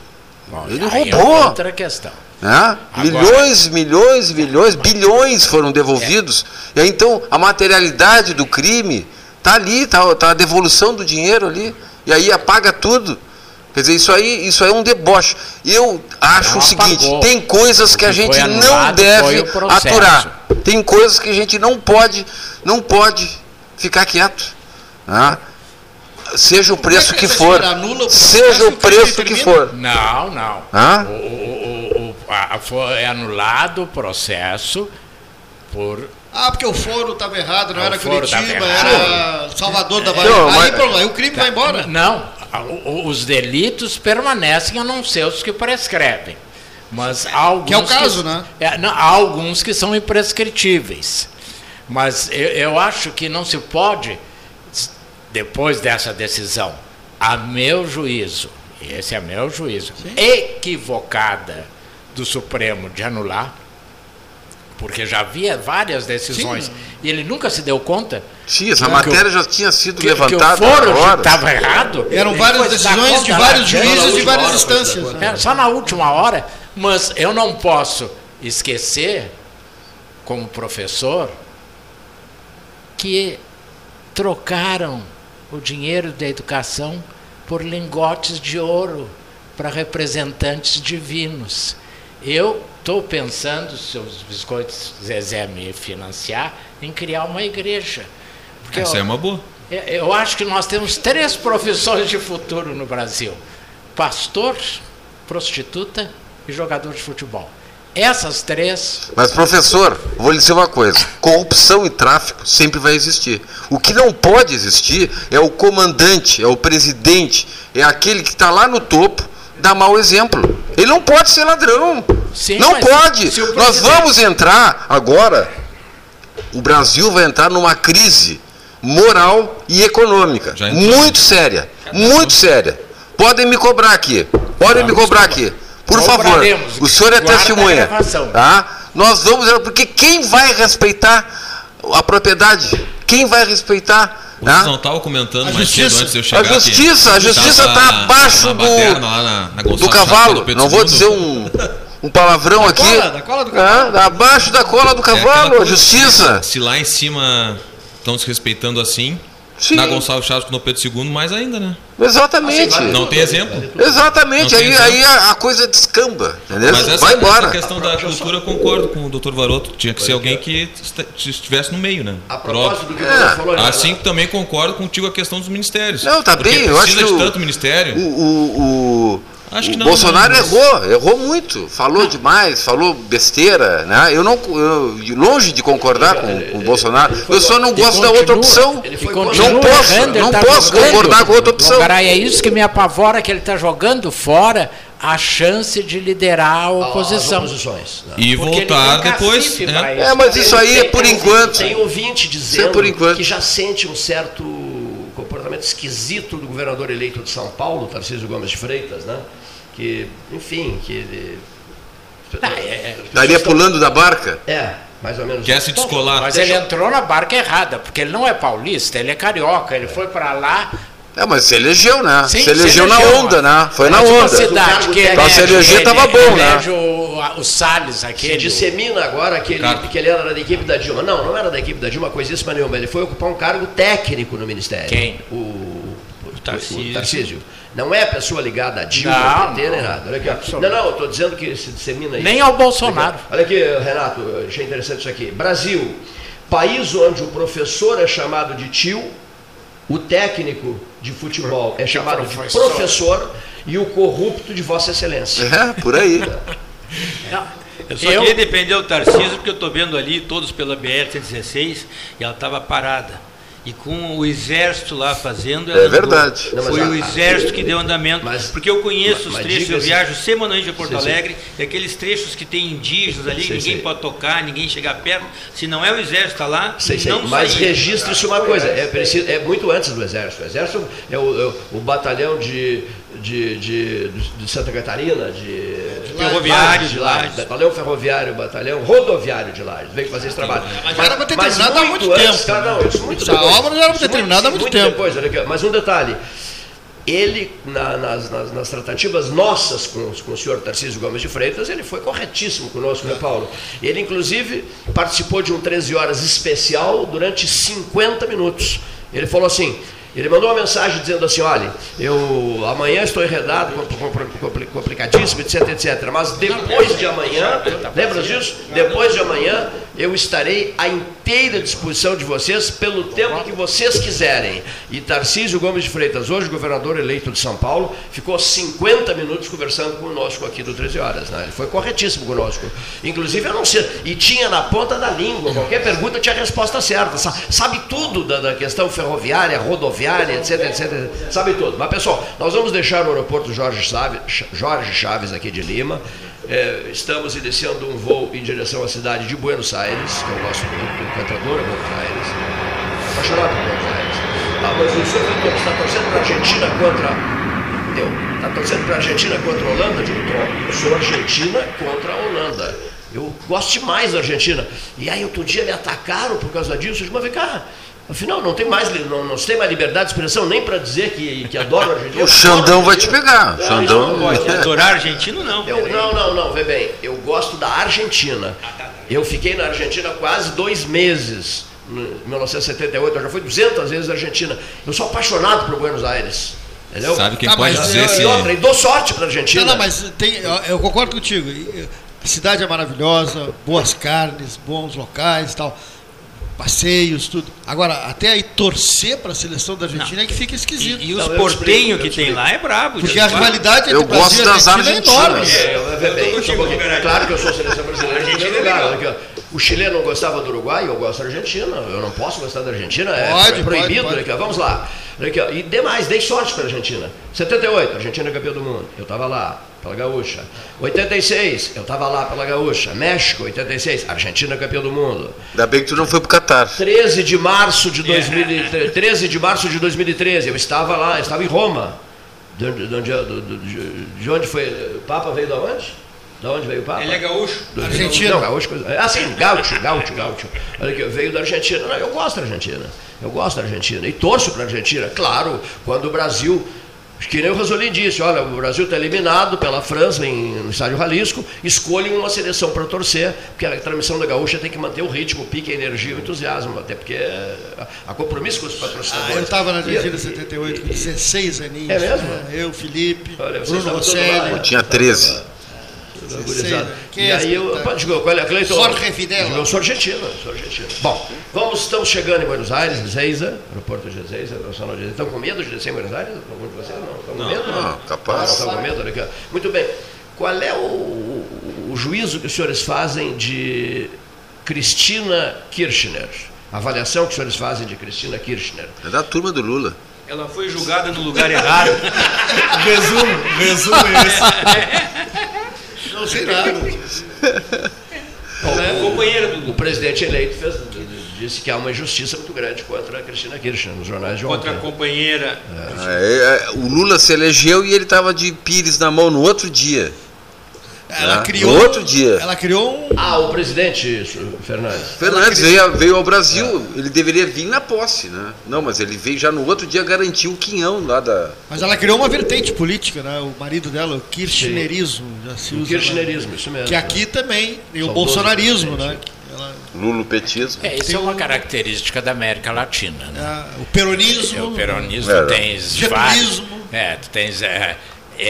Bom, ele aí é roubou. outra questão. Né? Agora- Milhões, milhões, milhões, bilhões foram devolvidos. E aí, então, a materialidade do crime está ali, está tá a devolução do dinheiro ali. E aí apaga tudo. Quer dizer, isso aí, isso aí é um deboche. Eu acho Não o seguinte, apagou. tem coisas que a gente não deve aturar. Tem coisas que a gente não pode, não pode ficar quieto. né? Seja o preço é que que for. Seja o preço que for. Não, não. Hã? O, o- o- o- a- foi anulado o processo por. Ah, porque o foro estava errado, não Ah, era o foro tava Curitiba, errado. era Salvador da Bahia. Não, aí, mas- pronto, aí o crime vai embora. Não, os delitos permanecem a não ser os que prescrevem. Mas alguns Que é o caso, né? É, não, há alguns que são imprescritíveis. Mas eu, eu acho que não se pode, depois dessa decisão, a meu juízo, e esse é meu juízo, equivocada do Supremo de anular, porque já havia várias decisões e ele nunca se deu conta Sim, essa matéria já tinha sido que, que o levantada foro estava errado. Eram várias decisões de vários juízes de várias hora, instâncias. né? é, só na última hora, mas eu não posso esquecer, como professor, que trocaram o dinheiro da educação por lingotes de ouro para representantes divinos. Eu estou pensando, se os biscoitos Zezé me financiar, em criar uma igreja. Porque Essa eu- é uma boa. é, Eu acho que nós temos três profissões de futuro no Brasil: pastor, prostituta e jogador de futebol. Essas três. Mas, professor, vou lhe dizer uma coisa: corrupção e tráfico sempre vai existir. O que não pode existir é o comandante, é o presidente, é aquele que está lá no topo, dar mau exemplo. Ele não pode ser ladrão. Sim, não pode. o Nós presidente- vamos entrar agora. O Brasil vai entrar numa crise moral e econômica muito séria, muito séria. Podem me cobrar aqui, podem me cobrar aqui, por favor. O senhor é a testemunha. Tá? Nós vamos, porque quem vai respeitar a propriedade? Quem vai respeitar? Tá? não estavam comentando A mais justiça. cedo antes de eu A chegar aqui. justiça, a justiça está abaixo na do, baderna lá na- na do cavalo. Não vou II. dizer um, um palavrão aqui. cola, da cola do cavalo. Ah, abaixo da cola do É cavalo, a coisa, justiça. Se lá em cima estão se respeitando assim, Sim. na Gonçalves Chaves com o Pedro II, mais ainda, né? Exatamente. Não tem exemplo. Exatamente. Tem Aí, exemplo. aí a, a coisa descamba. Entendeu? Mas essa, vai embora. essa questão da cultura, eu concordo com o Dr. Varoto. Tinha que ser alguém que est- estivesse no meio, né? A propósito do que o É. Falou, né? Assim que também concordo contigo a questão dos ministérios. Não, tá bem. Eu acho precisa que de o- tanto ministério. O, o, o, Acho que o não, Bolsonaro não, mas- errou, errou muito, falou demais, falou besteira, né? Eu não, eu, longe de concordar com, com o Bolsonaro, eu só não gosto da outra opção. Ele foi continua Não posso, errando, não tá posso jogando. concordar com outra opção. Garay, é isso que me apavora, que ele está jogando fora a chance de liderar a oposição. né? E Porque voltar tem depois. cacife é. É, mas isso aí é por enquanto. Tem ouvinte dizendo por enquanto. que já sente um certo esquisito do governador eleito de São Paulo, Tarcísio Gomes de Freitas, né? Que, enfim, que ele. Ah, é, é. Estaria pulando da barca? É, mais ou menos. Quer se descolar. Mas ele entrou na barca errada, porque ele não é paulista, ele é carioca, ele foi para lá. É, mas se elegeu, né? Sim, se elegeu se na elegeu, onda, mas- né? Foi na mas uma onda. cidade que Pra elege, se eleger tava bom, né? o, o Salles, Se aquele. dissemina agora que ele, que ele era da equipe da Dilma. Não, não era da equipe da Dilma, coisíssima nenhuma. Ele foi ocupar um cargo técnico no Ministério. Quem? O, o, o Tarcísio. Tarcísio. Não é pessoa ligada a Dilma, Não, PT, nem nada. Olha aqui. Não, não, eu estou dizendo que se dissemina isso. Nem ao Bolsonaro. Olha aqui, Renato, achei interessante isso aqui. Brasil, país onde o professor é chamado de tio O técnico de futebol é chamado de professor e o corrupto de Vossa Excelência. É, por aí. Eu só queria defender o Tarcísio porque eu estou vendo ali todos pela BR-116 e ela estava parada. E com o exército lá fazendo. É verdade. Não, Foi a- o exército que deu andamento. Mas- porque eu conheço mas- os trechos, eu viajo semanalmente a Porto Sim, sim. Alegre, e aqueles trechos que tem indígenas ali, Sim, ninguém sim. pode tocar, ninguém chegar perto. Se não é o exército está lá, não Mas registre-se uma coisa, é, preciso, é muito antes do Exército. O Exército é o, é o batalhão de, de, de, de Santa Catarina, de Ferroviário de Lages, batalhão ferroviário, batalhão rodoviário de Lages, veio fazer esse trabalho. Mas já era pra ter terminado há muito antes, tempo, Cara, não, isso muito depois. obra já era pra ter terminado há muito tempo. depois, olha aqui, mas um detalhe. Ele, na- nas, nas- nas tratativas nossas com, com o senhor Tarcísio Gomes de Freitas, ele foi corretíssimo conosco, né, Paulo? Ele, inclusive, participou de um 13 horas especial durante 50 minutos. Ele falou assim, ele mandou uma mensagem dizendo assim, olha, eu amanhã estou enredado, com- com- com- complicadíssimo, etc, etc. Mas depois de amanhã, lembra disso? Depois de amanhã, eu estarei à inteira disposição de vocês pelo tempo que vocês quiserem. E Tarcísio Gomes de Freitas, hoje governador eleito de São Paulo, ficou 50 minutos conversando conosco aqui do 13 Horas. Né? Ele foi corretíssimo conosco. Inclusive, eu não sei, e tinha na ponta da língua, qualquer pergunta tinha a resposta certa. Sa- Sabe tudo da, da questão ferroviária, rodoviária, etc, etc. Sabe tudo. Mas, pessoal, nós vamos deixar o aeroporto Jorge Chaves, Jorge Chaves aqui de Lima. É, estamos iniciando um voo em direção à cidade de Buenos Aires, que é o nosso encantador Buenos Aires. Apaixonado por Buenos Aires. Ah, mas o senhor está torcendo para a Argentina contra. Deu. Está torcendo para a Argentina contra a Holanda? Digo. Eu sou Argentina contra a Holanda. Eu gosto demais da Argentina. E aí outro dia me atacaram por causa disso. Eu digo, mas vem cá. Afinal, não tem mais, não, não se tem mais liberdade de expressão nem para dizer que, que adoro a Argentina. O Xandão vai te pegar. Não, Xandão. isso não pode. Adorar argentino, não. Eu, não, não, não, vê bem. Eu gosto da Argentina. Eu fiquei na Argentina quase dois meses. Em 1978, eu já fui 200 vezes na Argentina. Eu sou apaixonado por Buenos Aires. Entendeu? Sabe quem Ah, pode dizer eu- se. E outra, e dou sorte para a Argentina. Não, não, mas tem, eu- eu concordo contigo. A cidade é maravilhosa, boas carnes, bons locais e tal, passeios, tudo. Agora, até aí torcer para a seleção da Argentina é que fica esquisito. E, e os Não, portenhos que tem lá é brabo. Porque a rivalidade entre Eu Brasil e das Argentina é enorme. É, eu- bem, Eu um contigo, Claro que eu sou seleção brasileira em Argentina primeiro é lugar. O chileno não gostava do Uruguai, eu gosto da Argentina. Eu não posso gostar da Argentina, é Pode, proibido. pode, ó. Vamos lá. Olha aqui, ó. E demais, dei sorte para a Argentina. 78, a Argentina é campeã do mundo. Eu estava lá, pela Gaúcha. 86, eu estava lá pela Gaúcha. México, 86, Argentina é campeã do mundo. Ainda bem que tu não foi pro Catar. 13 de março de 2013, 13 de março de 2013, eu estava lá, eu estava em Roma. De onde, de onde, de onde foi? O Papa veio da onde? Da onde veio o Papa? Ele é gaúcho. Do- Argentina. Não, gaúcho. coisa- Ah, sim, gaúcho, gaúcho, gaúcho. Olha aqui, veio da Argentina. Não, eu gosto da Argentina. Eu gosto da Argentina. E torço para a Argentina. Claro, quando o Brasil. Que nem o Rosolin disse, olha, o Brasil está eliminado pela França em, no estádio Jalisco, escolhem uma seleção para torcer, porque a transmissão da gaúcha tem que manter o ritmo, o pique, a energia e o entusiasmo, até porque é, há compromisso com os Ah, patrocinadores. eu estava na E- Argentina em 78 com 16 aninhos. É mesmo? né? Eu, Felipe, Olha, vocês Bruno Rosselli. né? Eu tinha 13. Sei, gurizada. né? E é aí eu. espetáculo. Digo, qual é, Cleiton? Jorge Videla. Eu sou argentino, sou argentino. Bom, vamos, estamos chegando em Buenos Aires, Ezeiza, aeroporto de Ezeiza, Nacional de Ezeiza. Estão com medo de descer em Buenos Aires? Algum de vocês não? Estão com medo? Não, capaz. Não, estão com medo? Ó. Muito bem. Qual é o, o- o juízo que os senhores fazem de Cristina Kirchner? A avaliação que os senhores fazem de Cristina Kirchner? É da turma do Lula. Ela foi julgada no lugar errado. Resumo, resumo esse. Não sei nada. É companheira do O presidente eleito fez- disse que há uma injustiça muito grande contra a Cristina Kirchner nos jornais de Contra a ontem. companheira. É, é, o Lula se elegeu e ele estava de pires na mão no outro dia. Ela né? criou. No outro dia. Ela criou um. Ah, o presidente Fernandes. Fernandes veio, veio ao Brasil, ele deveria vir na posse, né? Não, mas ele veio já no outro dia garantir o quinhão lá da. Mas ela criou uma vertente política, né? O marido dela, o kirchnerismo, já se O usa. kirchnerismo, isso mesmo. Que aqui também tem o bolsonarismo, né? Ela- Lulopetismo. É, isso é uma característica da América Latina. Né? a- o peronismo. É, o peronismo É. tens Getulismo. vários. É, tu tens é, é,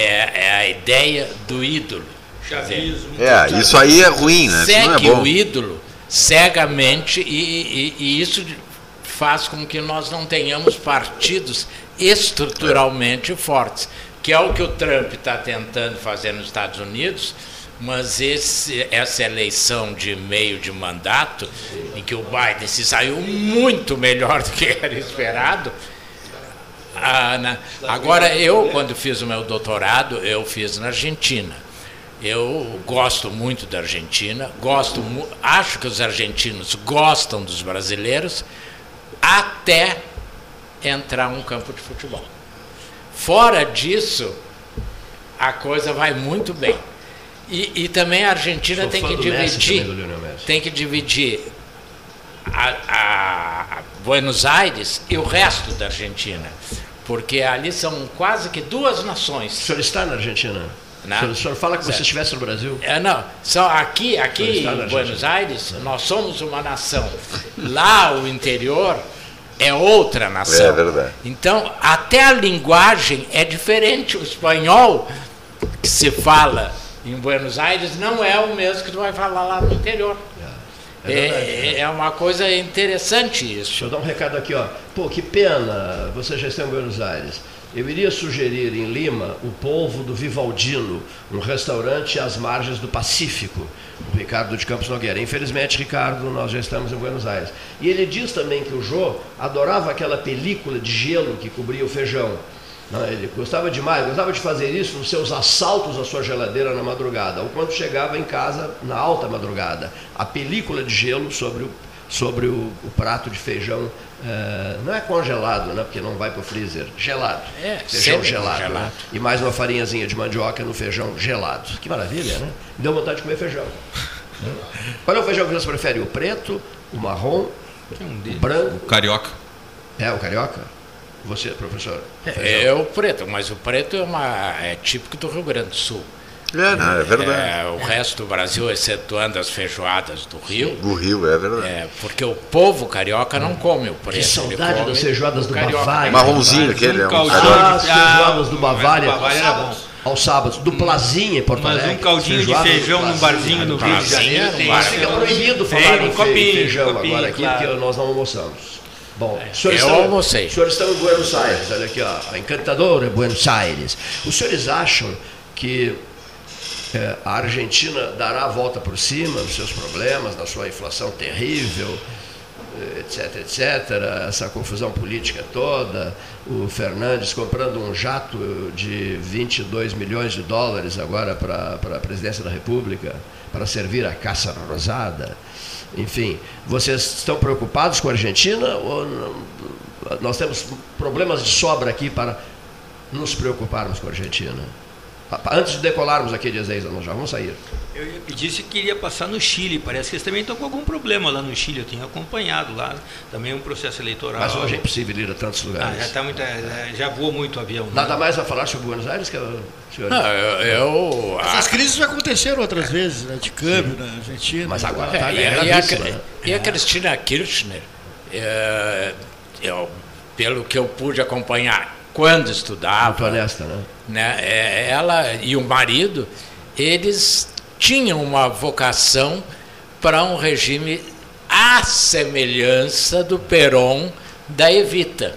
é a ideia do ídolo. Chavismo. É, isso aí é ruim, né? Isso não é segue bom. o ídolo cegamente e, e- e isso faz com que nós não tenhamos partidos estruturalmente fortes, que é o que o Trump está tentando fazer nos Estados Unidos, mas esse, essa eleição de meio de mandato, em que o Biden se saiu muito melhor do que era esperado. Ah, na, agora, eu, quando fiz o meu doutorado, eu fiz na Argentina. Eu gosto muito da Argentina, gosto, acho que os argentinos gostam dos brasileiros, até entrar um campo de futebol. Fora disso, a coisa vai muito bem. E, e também a Argentina tem que dividir, tem que dividir a, a, Buenos Aires e o resto da Argentina, porque ali são quase que duas nações. O senhor está na Argentina? Não. O, senhor, o senhor fala que você estivesse no Brasil? É, não. Só aqui, aqui em Buenos Aires, nós somos uma nação. Lá o interior é outra nação. É verdade. Então, até a linguagem é diferente. O espanhol que se fala em Buenos Aires não é o mesmo que tu vai falar lá no interior. É, é, é, é uma coisa interessante isso. Deixa eu dar um recado aqui, ó. Pô, que pena, você já está em Buenos Aires. Eu iria sugerir em Lima o Polvo do Vivaldino, um restaurante às margens do Pacífico, o Ricardo de Campos Nogueira. Infelizmente, Ricardo, nós já estamos em Buenos Aires. E ele diz também que o Jô adorava aquela película de gelo que cobria o feijão. Ele gostava demais, gostava de fazer isso nos seus assaltos à sua geladeira na madrugada, ou quando chegava em casa na alta madrugada. A película de gelo sobre o, sobre o, o prato de feijão é, não é congelado, né? Porque não vai para o freezer. Gelado. É, feijão gelado. gelado. Né? E mais uma farinhazinha de mandioca no feijão gelado. Que maravilha, né? Me deu vontade de comer feijão. Qual é o feijão que você prefere? O preto, o marrom, o branco? O carioca. É, o carioca? Você, professor? É, é, o preto, mas o preto é, uma, é típico do Rio Grande do Sul. É, não, é verdade. É, o resto do Brasil, excetuando as feijoadas do Rio. Do Rio, é verdade. É, porque o povo carioca não come o preto. Que saudade das feijoadas do carioca. Bavária. Marronzinho aquele. Um é um ah, as feijoadas do Bavária. Bavária era bom aos sábados, do Plazinha em Porto Alegre. Mas um caldinho de feijão num barzinho no Rio de Janeiro. Mas fica proibido falar em feijão agora aqui, porque nós não almoçamos. Bom, é, eu estão, almocei. Os senhores estão em Buenos Aires, olha aqui, ó, a encantadora Buenos Aires. Os senhores acham que é, a Argentina dará a volta por cima dos seus problemas, da sua inflação terrível, etc, etc, essa confusão política toda, o Fernandes comprando um jato de 22 milhões de dólares agora para, para a presidência da República, para servir a caça rosada. Enfim, vocês estão preocupados com a Argentina ou não? nós temos problemas de sobra aqui para nos preocuparmos com a Argentina? Antes de decolarmos aqui de Ezeiza, nós já vamos sair. Eu disse que queria passar no Chile, parece que eles também estão com algum problema lá no Chile, eu tinha acompanhado lá, também é um processo eleitoral. Mas hoje é impossível ir a tantos lugares. Ah, já, tá muito, é, já voou muito avião. Né? Nada mais a falar sobre Buenos Aires que senhor? Não, eu, eu Essas crises já aconteceram outras vezes, né, de câmbio na Argentina. Mas agora está é, e, a, né? e a Cristina Kirchner, é, eu, pelo que eu pude acompanhar quando estudava. Honesta, né? né? É, ela e o marido, eles tinham uma vocação para um regime à semelhança do Peron da Evita.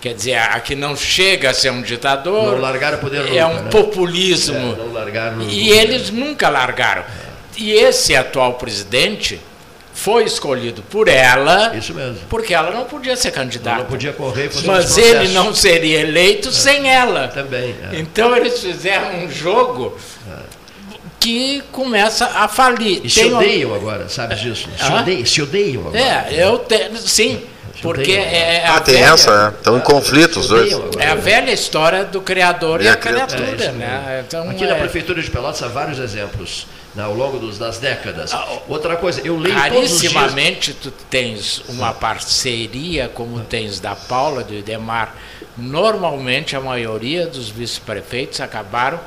Quer dizer, a que não chega a ser um ditador. Não largaram o poder É nunca, um né? populismo. É, não largaram e eles nunca largaram. É. E esse atual presidente foi escolhido por ela. Isso mesmo. Porque ela não podia ser candidata. Não, podia correr fazer Mas ele não seria eleito é. sem ela. Também. É. Então eles fizeram um jogo que começa a falir. E se odeiam agora, sabe disso? Se, ah? odeiam, se odeiam agora. É, eu te... sim. Porque é ah, tem velha, essa, é. estão em conflito os dois. É a velha história do criador e, e a criatura. criatura é né? então, Aqui na Prefeitura de Pelotas há vários exemplos né, ao longo dos, das décadas. Ah, Outra coisa, eu leio Rarissimamente tu tens uma parceria como tens da Paula, do Idemar. Normalmente a maioria dos vice-prefeitos acabaram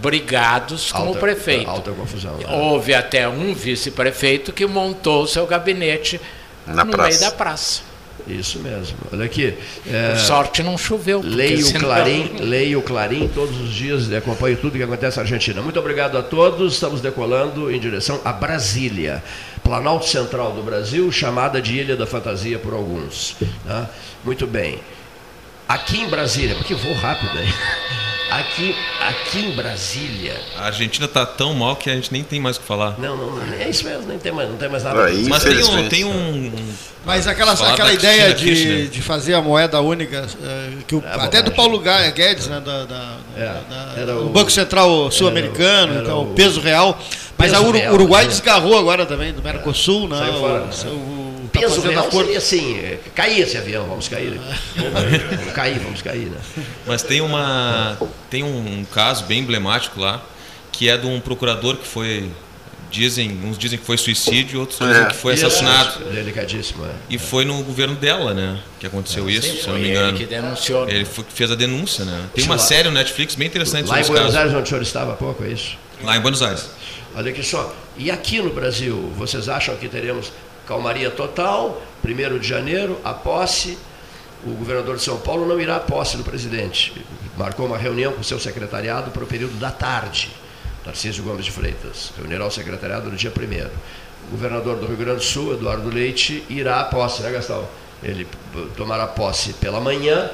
brigados alta, com o prefeito. Alta confusão. Né? Houve até um vice-prefeito que montou o seu gabinete Na no praça. meio da praça. Isso mesmo. Olha aqui. É, sorte não choveu. Leio o Clarim, leio o Clarim todos os dias e acompanho tudo que acontece na Argentina. Muito obrigado a todos. Estamos decolando em direção a Brasília Planalto Central do Brasil, chamada de Ilha da Fantasia por alguns. Tá? Muito bem. Aqui em Brasília, porque vou rápido aí. Aqui, aqui em Brasília. A Argentina está tão mal que a gente nem tem mais o que falar. Não, não, é isso mesmo, nem tem mais, não tem mais nada. Aí, Mas tem um, tem um. Mas aquela, aquela ideia Cristina de, de fazer a moeda única, eh, que o- É até do. Paulo Ga- Guedes, né, da, da- É, da- o- Banco Central Sul-Americano, era o- é o peso real. Mas Peso a Uru- real, Uruguai é. desgarrou agora também, do Mercosul, né? Saiu o- fora, o- tá peso fazendo real acordo. seria assim, é, cair esse avião, vamos cair. Vamos cair, vamos cair, né? Mas tem uma. Tem um caso bem emblemático lá, que é de um procurador que foi. Dizem, uns dizem que foi suicídio, outros dizem É. que foi assassinado. Delicadíssimo, é. E foi no governo dela, né? Que aconteceu isso, se eu não me Foi ele engano. que denunciou. Ele foi- fez a denúncia, né? Tem uma lá. série no Netflix bem interessante Lá em Buenos caso. Aires, onde o senhor estava há pouco, é isso? Lá em Buenos Aires. Olha aqui só. E aqui no Brasil, vocês acham que teremos calmaria total? Primeiro de janeiro, a posse. O governador de São Paulo não irá à posse do presidente. Marcou uma reunião com o seu secretariado para o período da tarde. Tarcísio Gomes de Freitas. Reunirá o secretariado no dia 1 O governador do Rio Grande do Sul, Eduardo Leite, irá à posse, né, Gastão? Ele tomará posse pela manhã,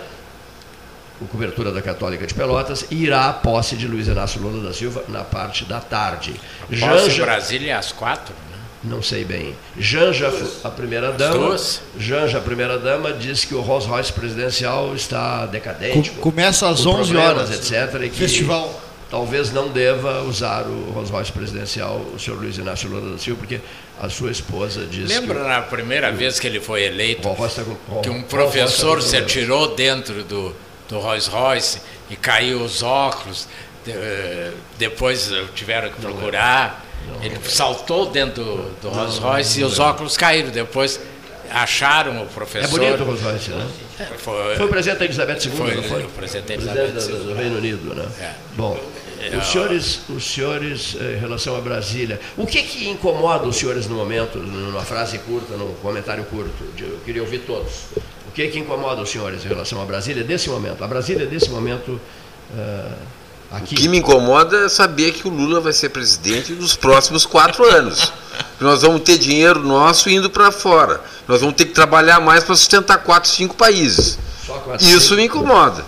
com cobertura da Católica de Pelotas, e irá à posse de Luiz Inácio Lula da Silva na parte da tarde. Posse em Janja, Brasília às quatro? Não sei bem. Janja, a primeira dama? Janja, a primeira dama, diz que o Rolls Royce presidencial está decadente, Co- começa às com 11 problemas, horas. etc. E que Festival. talvez não deva usar o Rolls Royce presidencial, o senhor Luiz Inácio Lula da Silva, porque a sua esposa diz Lembra na primeira vez que ele foi que eleito, o Rolls Royce está com que um Rolls Royce professor se atirou dentro do, do Rolls Royce e caiu os óculos, de- eh, depois tiveram que procurar, ele saltou dentro do, do Rolls Royce e os óculos caíram, depois acharam o É professor. bonito o Rolls Royce, né? Foi, Foi o presidente da Elizabeth II, Foi não foi? o presidente da Elizabeth do, do Reino Unido, né? É. Bom, os senhores, os senhores, eh, em relação a Brasília, o que que incomoda os senhores no momento, numa frase curta, num comentário curto? Eu queria ouvir todos. O que que incomoda os senhores em relação a Brasília desse momento? A Brasília desse momento eh, aqui. O que me incomoda é saber que o Lula vai ser presidente nos próximos quatro anos. Nós vamos ter dinheiro nosso indo para fora. Nós vamos ter que trabalhar mais para sustentar quatro, cinco países. Isso me incomoda.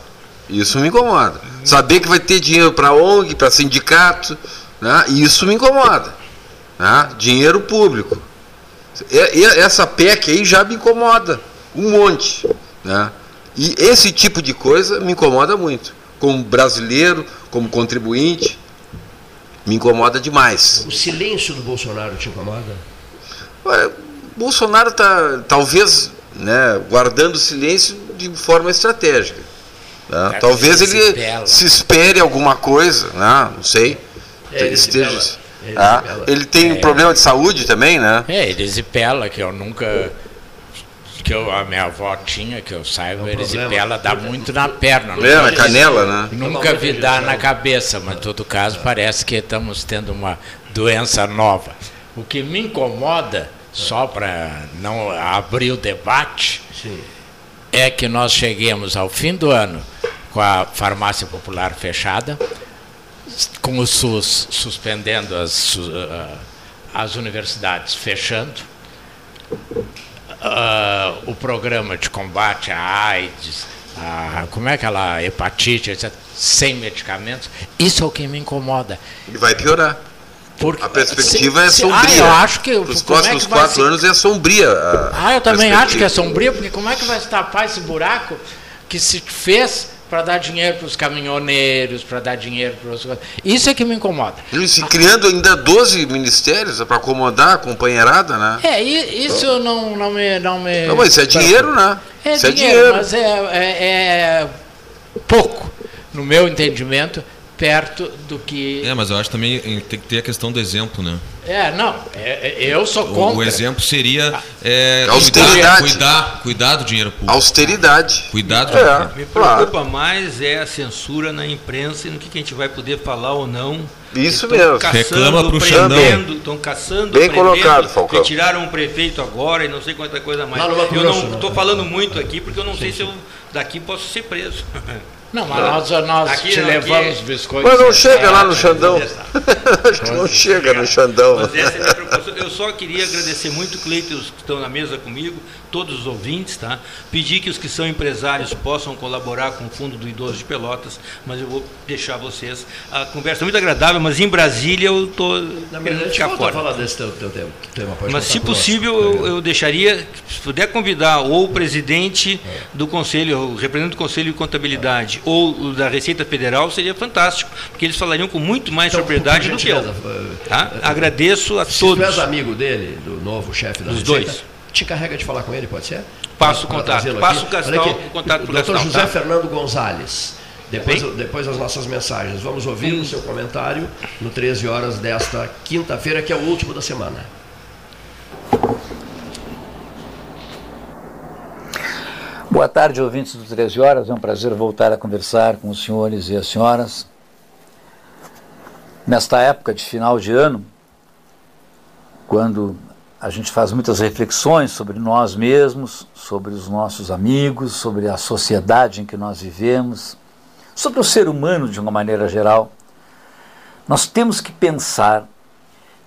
Isso me incomoda. Saber que vai ter dinheiro para ONG, para sindicato, né? isso me incomoda. né? Dinheiro público. Essa PEC aí já me incomoda. Um monte. Né? E esse tipo de coisa me incomoda muito. Como brasileiro, como contribuinte, me incomoda demais. O silêncio do Bolsonaro te incomoda? Olha, Bolsonaro está talvez né, guardando silêncio de forma estratégica. né? Talvez ele se ele espere alguma coisa, né? não sei. É, ele Esteja-. Ele Ah, ele tem problema de saúde também, né? É, erisipela, que eu nunca. Que eu, a minha avó tinha, que eu saiba, É erisipela dá muito na perna. É, na canela, né? Nunca vi dar na cabeça, mas em todo caso parece que estamos tendo uma doença nova. O que me incomoda, só para não abrir o debate, Sim. é que nós cheguemos ao fim do ano com a farmácia popular fechada, com o SUS suspendendo as, as universidades fechando, ah, o programa de combate à AIDS, a, como é aquela hepatite, etc., sem medicamentos, isso é o que me incomoda. E vai piorar. Porque, A perspectiva é se- sombria. Ah, eu acho que Os é próximos que vai quatro se- anos é sombria. a ah, eu também acho que é sombrio, porque como é que vai se tapar esse buraco que se fez para dar dinheiro para os caminhoneiros, para dar dinheiro para os. Isso é que me incomoda. Criando ainda 12 ministérios para acomodar a companheirada, né? É, isso não, não me. Não, me Não, mas isso é dinheiro, né? É isso dinheiro, é dinheiro. mas é, é- é pouco, no meu entendimento, perto do que. É, mas eu acho também que tem que ter a questão do exemplo, né? É, não, é- é- eu sou O, contra. o exemplo seria é, Austeridade. cuidar, cuidar, cuidar do dinheiro público. Austeridade. Cuidar do dinheiro É, público. Me claro. preocupa mais é a censura na imprensa e no que, que a gente vai poder falar ou não. Isso Estão mesmo. caçando, Reclama pro prendendo, Estão caçando, Bem colocado, Falcão. Retiraram um prefeito agora e não sei quanta coisa mais. No Mato eu não estou falando muito aqui porque eu não sei se eu daqui posso ser preso. Não, mas nós, nós Aqui te não, levamos aqui- biscoitos. Mas não chega lá no Xandão. Acho que não chega no Xandão. Mas essa é a minha preocupação. Eu só queria agradecer muito, Cleiton, os que estão na mesa comigo, todos os ouvintes, tá? Pedir que os que são empresários possam colaborar com o Fundo do Idoso de Pelotas, mas eu vou deixar vocês. A conversa é muito agradável, mas em Brasília eu estou querendo ficar fora. falar desse teu, teu tema. mas se possível, eu, eu, deixaria, se puder convidar ou o presidente é. do Conselho, o representante do Conselho de Contabilidade, é. ou da Receita Federal, seria fantástico, porque eles falariam com muito mais então, propriedade do que eu. Tá? Agradeço a se todos. Se tu és amigo dele, do novo chefe da Dos Receita, dois. Te carrega de falar com ele, pode ser? Passo o contato. Passo o Gastal, o contato para o Doutor José tá? Fernando Gonzalez. Depois, depois das nossas mensagens. Vamos ouvir hum. o seu comentário no 13 horas desta quinta-feira, que é o último da semana. Boa tarde, ouvintes do 13 Horas. É um prazer voltar a conversar com os senhores e as senhoras. Nesta época de final de ano, quando a gente faz muitas reflexões sobre nós mesmos, sobre os nossos amigos, sobre a sociedade em que nós vivemos, sobre o ser humano de uma maneira geral, nós temos que pensar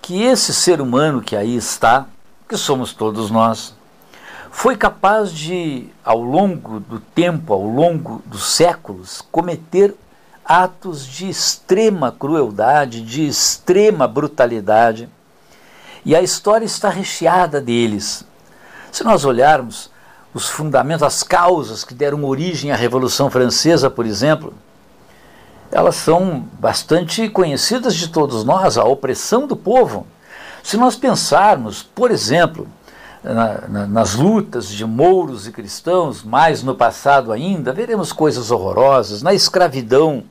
que esse ser humano que aí está, que somos todos nós, foi capaz de, ao longo do tempo, ao longo dos séculos, cometer atos de extrema crueldade, de extrema brutalidade. E a história está recheada deles. Se nós olharmos os fundamentos, as causas que deram origem à Revolução Francesa, por exemplo, elas são bastante conhecidas de todos nós, a opressão do povo. Se nós pensarmos, por exemplo, na, na, nas lutas de mouros e cristãos, mais no passado ainda, veremos coisas horrorosas, na escravidão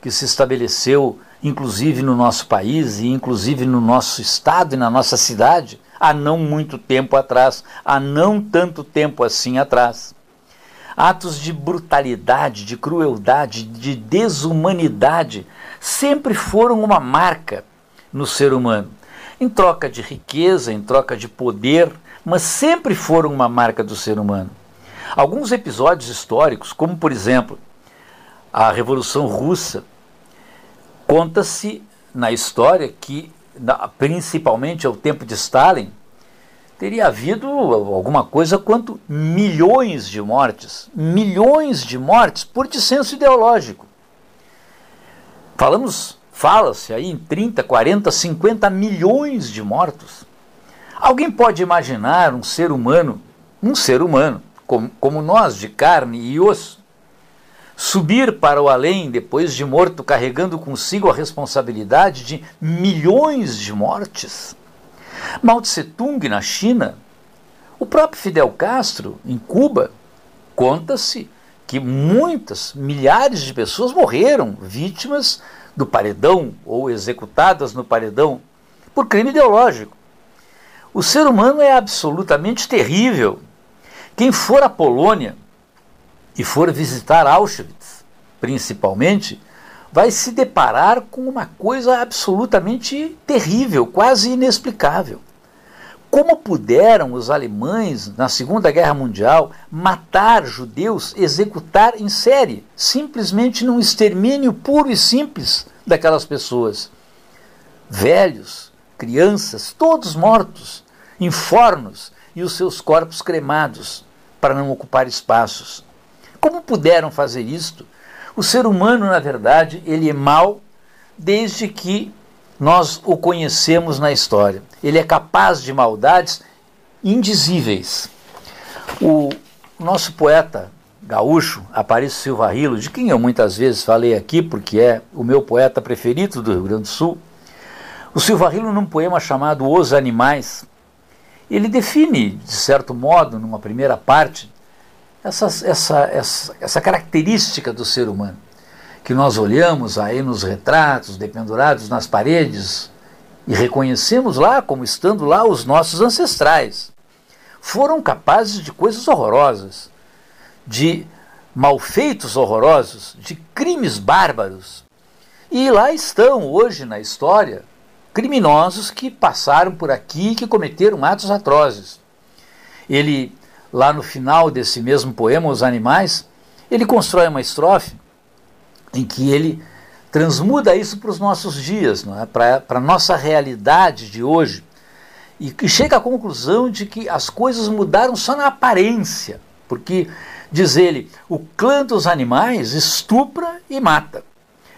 que se estabeleceu, inclusive no nosso país e inclusive no nosso estado e na nossa cidade, há não muito tempo atrás, há não tanto tempo assim atrás. Atos de brutalidade, de crueldade, de desumanidade sempre foram uma marca no ser humano. Em troca de riqueza, em troca de poder, mas sempre foram uma marca do ser humano. Alguns episódios históricos, como por exemplo a Revolução Russa, Conta-se na história que, principalmente ao tempo de Stalin, teria havido alguma coisa quanto milhões de mortes, milhões de mortes por dissenso ideológico. Falamos, fala-se aí em 30, 40, 50 milhões de mortos. Alguém pode imaginar um ser humano, um ser humano, como, como nós, de carne e osso, subir para o além depois de morto, carregando consigo a responsabilidade de milhões de mortes. Mao Tse Tung na China, o próprio Fidel Castro em Cuba, conta-se que muitas, milhares de pessoas morreram vítimas do paredão ou executadas no paredão por crime ideológico. O ser humano é absolutamente terrível. Quem for à Polônia e for visitar Auschwitz, principalmente, vai se deparar com uma coisa absolutamente terrível, quase inexplicável. Como puderam os alemães, na Segunda Guerra Mundial, matar judeus, executar em série, simplesmente num extermínio puro e simples daquelas pessoas? Velhos, crianças, todos mortos, em fornos e os seus corpos cremados para não ocupar espaços. Como puderam fazer isto? O ser humano, na verdade, ele é mau desde que nós o conhecemos na história. Ele é capaz de maldades indizíveis. O nosso poeta gaúcho, Aparício Silva Rilo, de quem eu muitas vezes falei aqui, porque é o meu poeta preferido do Rio Grande do Sul, o Silva Rilo, num poema chamado Os Animais, ele define, de certo modo, numa primeira parte, essa, essa, essa, característica do ser humano, que nós olhamos aí nos retratos dependurados nas paredes e reconhecemos lá como estando lá os nossos ancestrais. Foram capazes de coisas horrorosas, de malfeitos horrorosos, de crimes bárbaros. E lá estão hoje na história criminosos que passaram por aqui e que cometeram atos atrozes. Ele lá no final desse mesmo poema, Os Animais, ele constrói uma estrofe em que ele transmuda isso para os nossos dias, é? para a nossa realidade de hoje. e chega à conclusão de que as coisas mudaram só na aparência, porque, diz ele, o clã dos animais estupra e mata,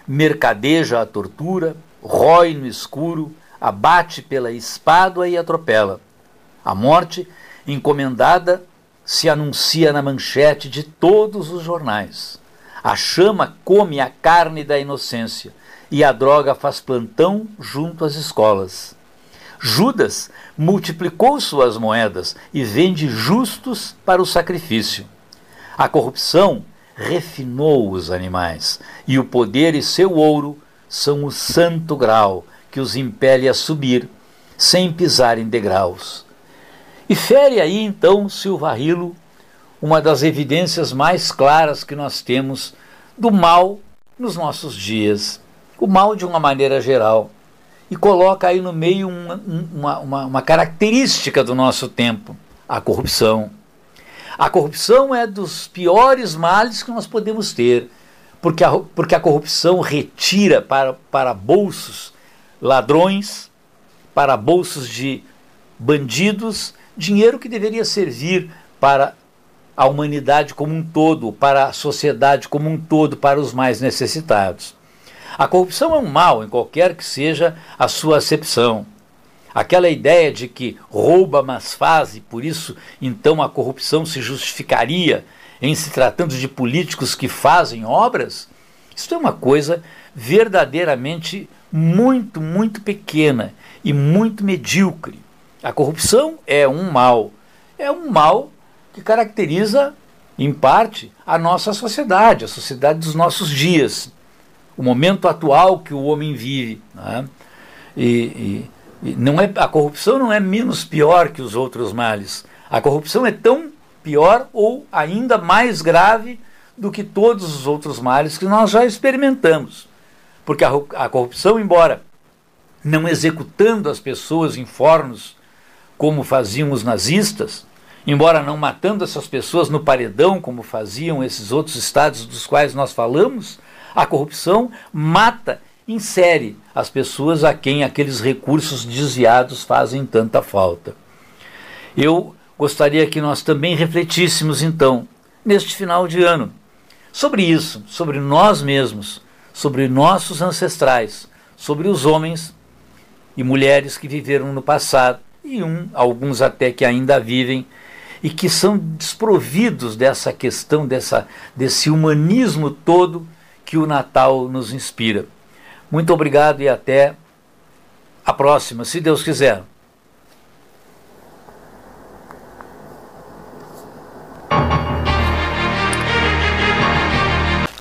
mercadeja a tortura, rói no escuro, abate pela espada e atropela. A morte, encomendada, se anuncia na manchete de todos os jornais. A chama come a carne da inocência e a droga faz plantão junto às escolas. Judas multiplicou suas moedas e vende justos para o sacrifício. A corrupção refinou os animais, e o poder e seu ouro são o santo grau que os impele a subir, sem pisar em degraus. E fere aí então Silvarrilo uma das evidências mais claras que nós temos do mal nos nossos dias, o mal de uma maneira geral e coloca aí no meio uma, uma, uma, uma característica do nosso tempo: a corrupção. A corrupção é dos piores males que nós podemos ter, porque a, porque a corrupção retira para, para bolsos ladrões, para bolsos de bandidos, dinheiro que deveria servir para a humanidade como um todo, para a sociedade como um todo, para os mais necessitados. A corrupção é um mal, em qualquer que seja a sua acepção. Aquela ideia de que rouba, mas faz, e por isso então a corrupção se justificaria em se tratando de políticos que fazem obras, isso é uma coisa verdadeiramente muito, muito pequena e muito medíocre. A corrupção é um mal, é um mal que caracteriza, em parte, a nossa sociedade, a sociedade dos nossos dias o momento atual que o homem vive. Né? E, e, e, não é, a corrupção não é menos pior que os outros males. A corrupção é tão pior ou ainda mais grave do que todos os outros males que nós já experimentamos. Porque a, a corrupção, embora não executando as pessoas em fornos como faziam os nazistas, embora não matando essas pessoas no paredão como faziam esses outros estados dos quais nós falamos, a corrupção mata série as pessoas a quem aqueles recursos desviados fazem tanta falta. Eu gostaria que nós também refletíssemos, então, neste final de ano, sobre isso, sobre nós mesmos, sobre nossos ancestrais, sobre os homens e mulheres que viveram no passado e um, alguns até que ainda vivem e que são desprovidos dessa questão, dessa, desse humanismo todo que o Natal nos inspira. Muito obrigado e até a próxima, se Deus quiser.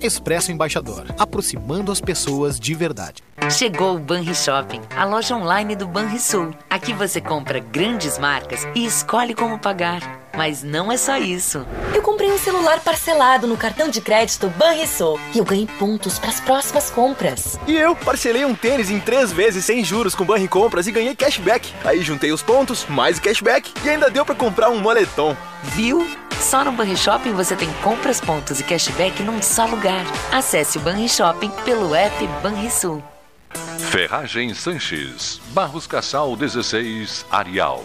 Expresso Embaixador, aproximando as pessoas de verdade. Chegou o Banri Shopping, a loja online do Banrisul. Aqui você compra grandes marcas e escolhe como pagar. Mas não é só isso. Eu comprei um celular parcelado no cartão de crédito Banrisul e eu ganhei pontos para as próximas compras. E eu parcelei um tênis em três vezes sem juros com Banri Compras e ganhei cashback. Aí juntei os pontos, mais o cashback e ainda deu para comprar um moletom. Viu? Só no Banri Shopping você tem compras, pontos e cashback num só lugar. Acesse o Banri Shopping pelo app Banrisul. Ferragem Sanches, Barros Cassal 16, Arial.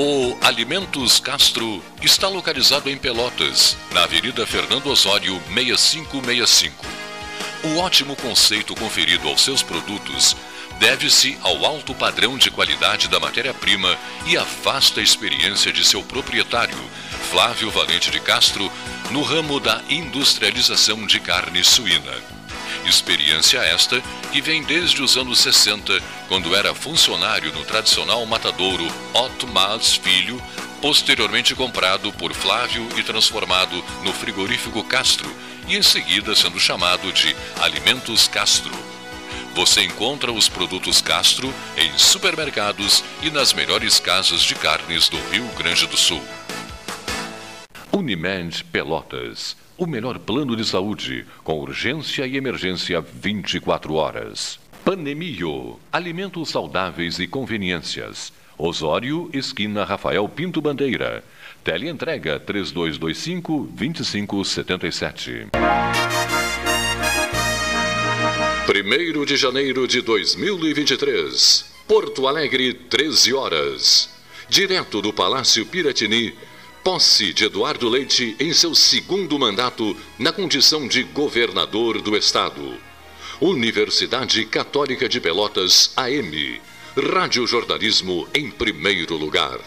O Alimentos Castro está localizado em Pelotas, na Avenida Fernando Osório 6565. O ótimo conceito conferido aos seus produtos deve-se ao alto padrão de qualidade da matéria-prima e à vasta experiência de seu proprietário, Flávio Valente de Castro no ramo da industrialização de carne suína. Experiência esta que vem desde os anos 60, quando era funcionário no tradicional matadouro Otto Mas Filho, posteriormente comprado por Flávio e transformado no frigorífico Castro, e em seguida sendo chamado de Alimentos Castro. Você encontra os produtos Castro em supermercados e nas melhores casas de carnes do Rio Grande do Sul. Unimed Pelotas. O melhor plano de saúde, com urgência e emergência 24 horas. Panemio. Alimentos saudáveis e conveniências. Osório, esquina Rafael Pinto Bandeira. Teleentrega 3225-2577. 1 de janeiro de 2023. Porto Alegre, 13 horas. Direto do Palácio Piratini, posse de Eduardo Leite em seu segundo mandato na condição de governador do estado. Universidade Católica de Pelotas, AM. Rádio Jornalismo em primeiro lugar.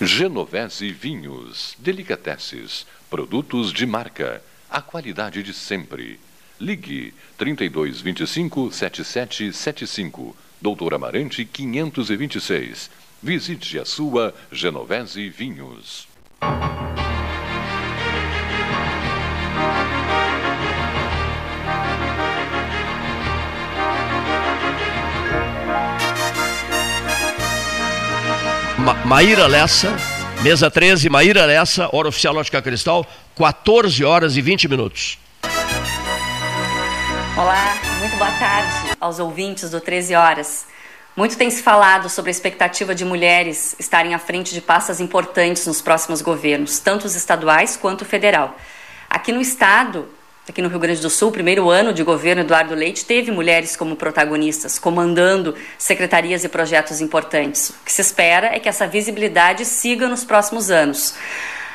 Genovese Vinhos, Delicateces, produtos de marca, a qualidade de sempre. Ligue 3225 7775, Doutor Amarante 526. Visite a sua Genovese Vinhos. Ma Maíra Lessa, mesa 13, Maíra Lessa, hora oficial Lógica Cristal, 14 horas e 20 minutos. Olá, muito boa tarde aos ouvintes do 13 Horas. Muito tem se falado sobre a expectativa de mulheres estarem à frente de pastas importantes nos próximos governos, tanto os estaduais quanto o federal. Aqui no estado, aqui no Rio Grande do Sul, primeiro ano de governo Eduardo Leite, teve mulheres como protagonistas, comandando secretarias e projetos importantes. O que se espera é que essa visibilidade siga nos próximos anos.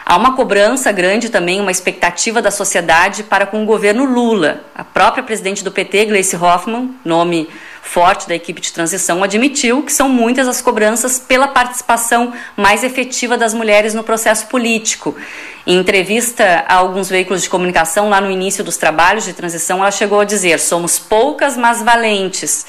Há uma cobrança grande também, uma expectativa da sociedade para com o governo Lula. A própria presidente do PT, Gleice Hoffmann, nome forte da equipe de transição, admitiu que são muitas as cobranças pela participação mais efetiva das mulheres no processo político. Em entrevista a alguns veículos de comunicação, lá no início dos trabalhos de transição, ela chegou a dizer: somos poucas, mas valentes